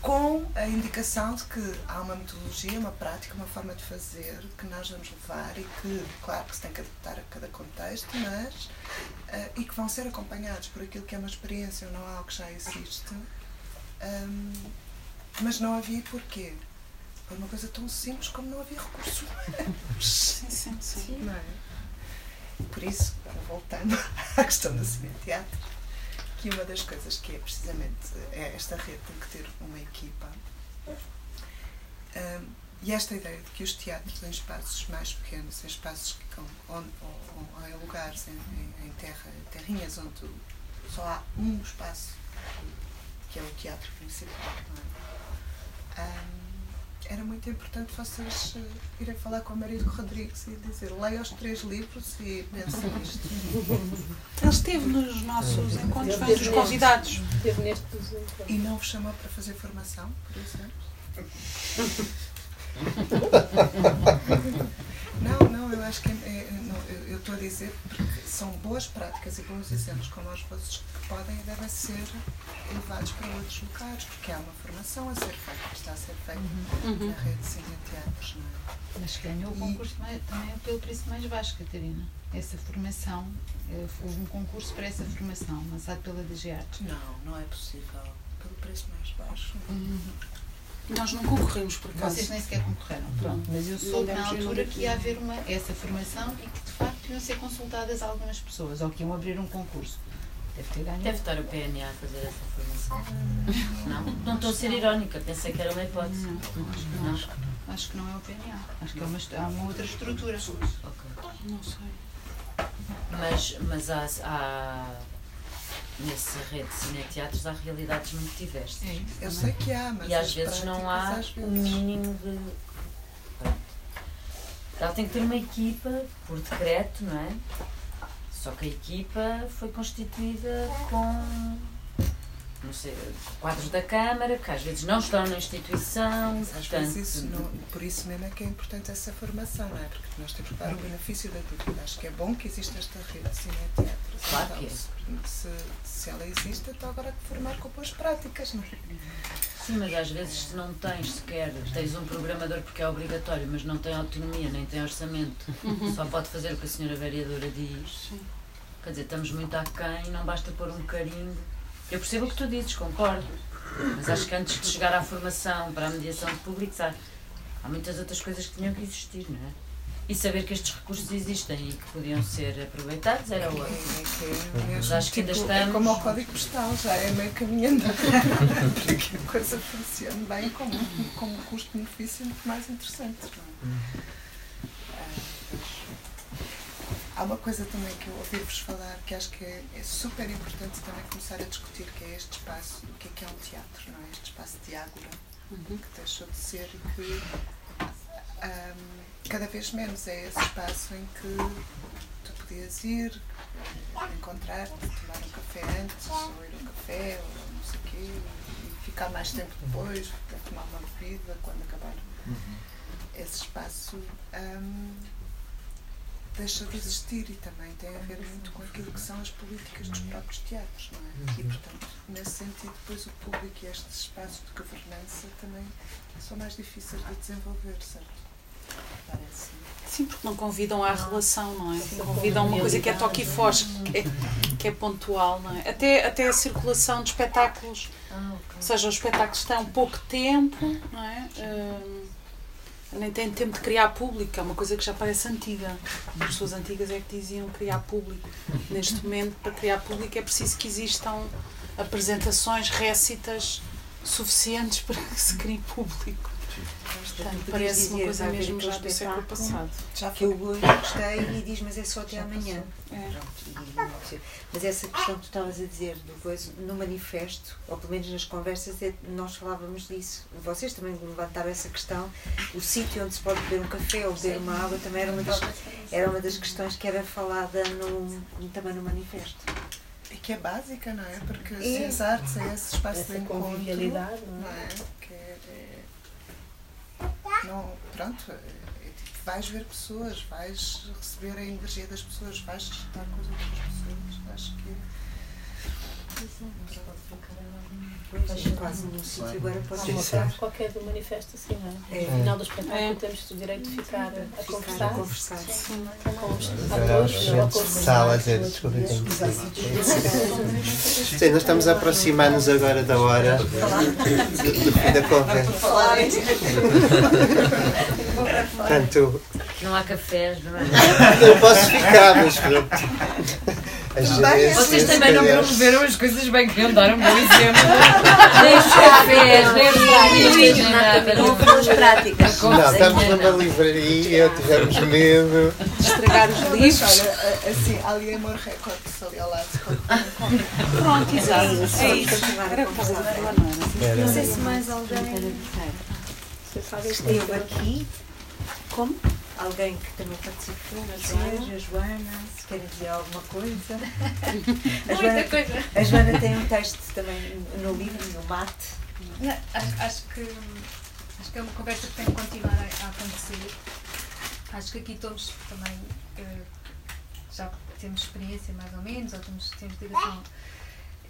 Com a indicação de que há uma metodologia, uma prática, uma forma de fazer que nós vamos levar e que, claro, que se tem que adaptar a cada contexto, mas. Uh, e que vão ser acompanhados por aquilo que é uma experiência ou não algo que já existe. Um, mas não havia porquê. Por uma coisa tão simples como não havia recursos Sim, sim, sim. Não é? Por isso, voltando à questão do cinema que uma das coisas que é precisamente é esta rede tem que ter uma equipa. Um, e esta ideia de que os teatros em espaços mais pequenos, em espaços que, onde, ou, em lugares, em, em, terra, terrinhas onde só há um espaço que é o teatro principal, é? Um, era muito importante vocês uh, irem falar com o marido Rodrigues e dizer leia os três livros e pense nisto. Ele esteve nos nossos encontros, foi um dos convidados. Esteve neste. E não vos chamou para fazer formação, por exemplo? não, não, eu acho que é, é, não, eu estou a dizer porque são boas práticas e bons exemplos como os vossos que podem e devem ser levados para outros locais, porque há uma formação a ser feita, que está a ser feita uhum. na rede de Cine Teatros. Não é? Mas ganhou o concurso e... também pelo preço mais baixo, Catarina. Essa formação, eh, houve um concurso para essa formação, lançado pela DG Artes. Não, não é possível. Pelo preço mais baixo. Uhum. Nós não concorremos por acaso. Vocês nem sequer concorreram, pronto. Mas eu soube na altura que ia haver uma, essa formação e que de facto iam ser consultadas algumas pessoas ou que iam abrir um concurso. Deve ter ganho. Deve estar o PNA a fazer essa formação. Não? Não estou a ser irónica, pensei que era uma hipótese. Não, acho que não. não. Acho que não é o PNA. Acho que é uma, há uma outra estrutura. Okay. Não sei. Mas, mas há, há nessa rede de cineteatros há realidades muito diversas. É isso, eu sei que há, mas e às vezes não há o um mínimo de. Ela tem que ter uma equipa por decreto, não é? Só que a equipa foi constituída com não sei, quadros da Câmara, que às vezes não estão na instituição. Mas às portanto, vezes isso não, por isso mesmo é que é importante essa formação, não é? Porque nós temos que dar o benefício da dúvida. Acho que é bom que exista esta rede de cineteatro. Claro então, que é. Se, se ela existe, então agora há que formar com boas práticas, não é? Sim, mas às vezes se não tens sequer, tens um programador porque é obrigatório, mas não tem autonomia, nem tem orçamento, uhum. só pode fazer o que a senhora vereadora diz. Sim. Quer dizer, estamos muito aquém, não basta pôr um carimbo eu percebo o que tu dizes, concordo. Mas acho que antes de chegar à formação para a mediação de públicos, há, há muitas outras coisas que tinham que existir, não é? E saber que estes recursos existem e que podiam ser aproveitados era outro. É, é, Mas acho que ainda tipo, estamos. É como o código postal, já é meio caminho para que a coisa funcione bem com, com um custo-benefício muito mais interessante. Não é? Há uma coisa também que eu ouvi-vos falar que acho que é, é, super importante também começar a discutir, que é este espaço, o que é que é um teatro, não é? Este espaço de ágora, uhum. que deixou de ser e que um, cada vez menos é esse espaço em que tu podias ir, encontrar-te, tomar um café antes, ou ir a um café, ou não sei o quê, e ficar mais tempo depois, tomar uma bebida quando acabar uhum. esse espaço. Um, deixa de existir e também tem a ver muito com aquilo que são as políticas dos próprios teatros, não é? E, portanto, nesse sentido, depois o público e estes espaços de governança também são mais difíceis de desenvolver, certo? Sim, porque não convidam à relação, não é? Convidam uma coisa que é toque e foz, que é, que é pontual, não é? Até, até a circulação de espetáculos, ou seja, os espetáculos têm pouco tempo, não é? Hum, nem têm tempo de criar público, é uma coisa que já parece antiga. As pessoas antigas é que diziam criar público. Neste momento, para criar público é preciso que existam apresentações, récitas suficientes para que se crie público. Portanto, parece uma coisa mesmo já do século passado. Já que eu gostei e diz, mas é só até amanhã. É. Mas essa questão que tu estavas a dizer do coisa, no manifesto, ou pelo menos nas conversas, é- nós falávamos disso. Vocês também levantaram essa questão. O sítio onde se pode beber um café ou beber uma água também era uma das, era uma das questões que era falada no, também no manifesto. E que é básica, não é? Porque É. se as artes é esse espaço Essa de encontro. convivialidade, não não é? Que é, é- não, pronto, é, é tipo, vais ver pessoas, vais receber a energia das pessoas, vais estar com as outras pessoas. Acho que. Quase num sítio agora Sim, mostrar. sim. Qualquer do manifesto assim, não é? É. No final do espetáculo É. temos o direito de ficar a Ficar a conversar conversar. com os atores, a conversar. a dizer, Sim, nós estamos a aproximar-nos agora da hora do, do fim da conversa. Portanto, Não há cafés, não é? eu posso ficar, mas pronto. Vocês se também não promoveram as coisas bem que iam dar um bom exemplo. nem os cafés, nem os nem nada. Boas práticas. Não, estamos numa livraria, tivemos medo. De estragar os livros. assim, ali em Amor Records, ali ao lado, Pronto, exato. É isso. não? Não sei se mais alguém Você sabe isto esteve aqui. Como? Alguém que também participou, vocês, a Joana, se querem dizer alguma coisa. A Joana, coisa. a Joana tem um texto também no livro, no mate. Não, acho, acho que acho que é uma conversa que tem que continuar a, a acontecer. Acho que aqui todos também eh, já temos experiência mais ou menos, ou temos, temos ligação.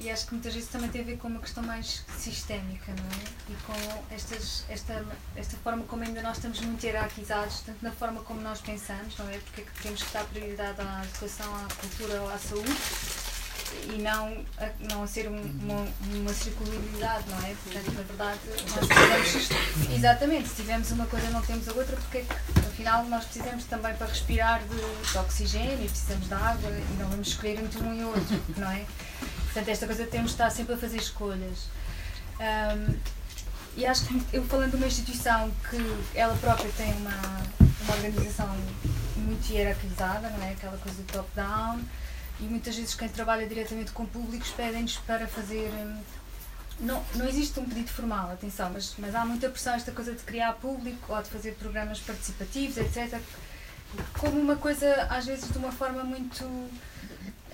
E acho que muitas vezes também tem a ver com uma questão mais sistémica, não é? E com estas, esta, esta forma como ainda nós estamos muito hierarquizados, tanto na forma como nós pensamos, não é? Porque é que temos que dar prioridade à educação, à cultura ou à saúde e não a, não a ser um- uma, uma circularidade, não é? Portanto, na verdade, nós precisamos, exatamente, se tivermos uma coisa não temos a outra, porque é que, afinal nós precisamos também para respirar de, de oxigênio, precisamos de água e não vamos escolher entre um e outro, não é? Portanto, esta coisa temos de estar sempre a fazer escolhas. Ahm, e acho que eu falando de uma instituição que ela própria tem uma, uma organização muito hierarquizada, não é? Aquela coisa do top-down, e muitas vezes quem trabalha diretamente com públicos pedem-nos para fazer. hum, Não, não existe um pedido formal, atenção, mas, mas há muita pressão esta coisa de criar público ou de fazer programas participativos, etc. Como uma coisa, às vezes, de uma forma muito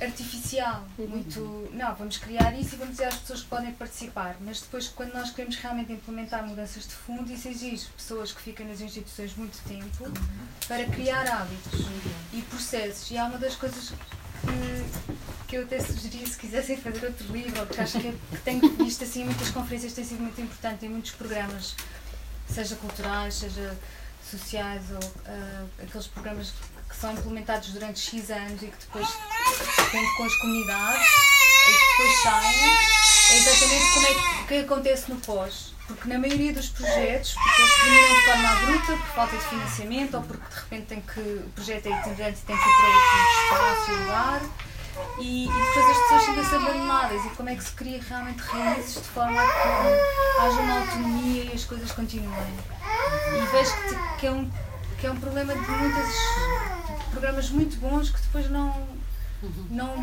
artificial, muito, não, vamos criar isso e vamos dizer às pessoas que podem participar, mas depois quando nós queremos realmente implementar mudanças de fundo, isso exige pessoas que ficam nas instituições muito tempo para criar hábitos e processos. E há uma das coisas que, que eu até sugeria se quisessem fazer outro livro, porque acho que, é- que tenho visto assim muitas conferências têm sido muito importante em muitos programas, seja culturais, seja sociais ou ah, aqueles programas que são implementados durante X anos e que depois depende com as comunidades e que depois saem, é exatamente como é que, que acontece no pós. Porque na maioria dos projetos, porque eles terminam de forma abrupta, por falta de financiamento ou porque de repente tem que, o projeto é itinerante e tem que ir para outro espaço e lugar, e, e depois as pessoas sentem-se abandonadas. E como é que se cria realmente raízes de forma a que haja uma autonomia e as coisas continuem. E vejo que, que é um, que é um problema de muitas programas muito bons que depois não, não,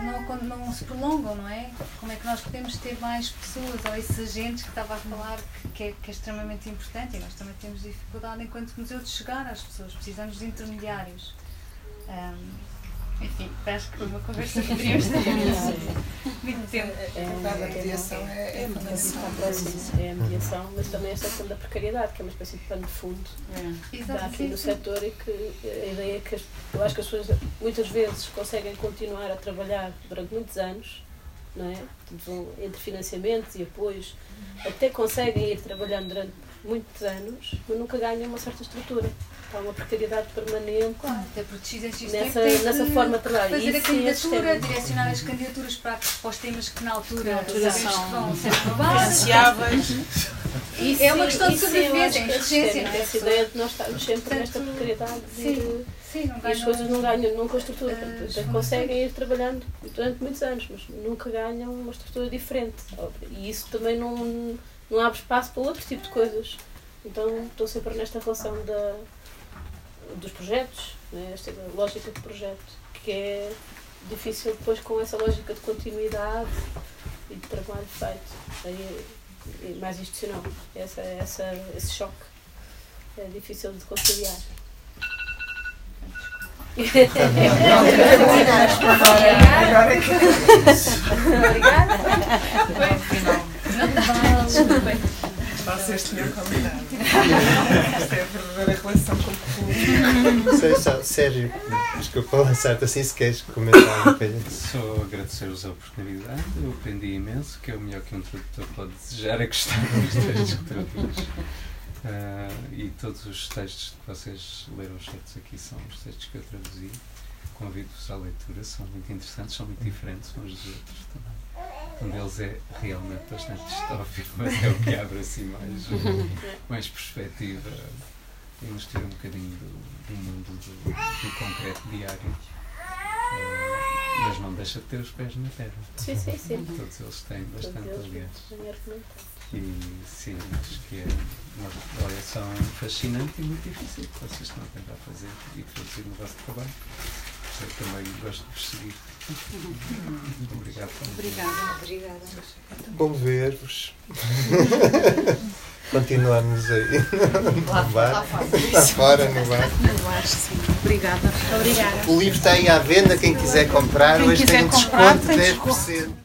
não, não se prolongam, não é? Como é que nós podemos ter mais pessoas ou esses agentes que estava a falar que, é, que é extremamente importante e nós também temos dificuldade enquanto museu de chegar às pessoas, precisamos de intermediários. Ahm, enfim, acho que uma conversa que poderíamos ter muito tempo. A mediação é, é fundamental. É a mediação, mas também esta questão da precariedade, que é uma espécie de pano de fundo que dá aqui no setor e que a ideia é que as- eu acho que as pessoas muitas vezes conseguem continuar a trabalhar durante muitos anos, não é? Vão entre financiamentos e apoios, até conseguem ir trabalhando durante muitos anos, mas nunca ganham uma certa estrutura. Há uma precariedade permanente Claro, até porque nessa, tem nessa forma de trabalho. fazer Isso a é candidatura, direcionar as candidaturas para, para os temas que na altura, Na altura sabemos são que vão ser aprovados. financiáveis. Isso É uma questão de sobrevivência, é sistema, não é? Essa ideia de nós estarmos sempre nesta precariedade de sim, ir, Sim, não e as coisas não ganham nunca a estrutura. Portanto, até conseguem ir trabalhando durante muitos anos, mas nunca ganham uma estrutura diferente. óbvio. E isso também não, não abre espaço para outro tipo de coisas. Então estou sempre nesta relação da, dos projetos, né? esta lógica de projeto, que é difícil depois com essa lógica de continuidade e de trabalho feito. Aí, é mais institucional. Essa, essa, esse choque é difícil de conciliar. Agora que Obrigada. Vocês tinham combinado. Esta é a verdadeira relação com o público. Sei só, Sérgio, desculpa lançar-te assim se queres comentar alguma coisa. Só agradecer-vos a oportunidade, eu aprendi imenso, que é o melhor que um tradutor pode desejar, é gostar dos textos que traduz. Ah, e todos os textos que vocês leram certos aqui são os textos que eu traduzi. Convido-vos à leitura, são muito interessantes, são muito diferentes uns dos outros também. Um deles é realmente bastante distópico, mas é o que abre assim mais, mais perspectiva e nos tira um bocadinho do, do mundo do, do concreto diário. Ah, mas não deixa de ter os pés na terra. Sim, sim, sim. Todos eles têm bastante, Todos aliás. E sim, acho que é uma avaliação fascinante e muito difícil que vocês estão a tentar fazer e traduzir no vosso trabalho. Eu também gosto de vos seguir. Obrigado. Obrigada. Obrigada. Bom ver-vos. Continuamos aí. Lá, no bar. lá fora. Lá fora, no bar. Eu acho sim. Obrigada. Obrigada. O livro está aí à venda, quem quiser comprar, Quem hoje quiser tem um comprar, desconto de desconto. 10%.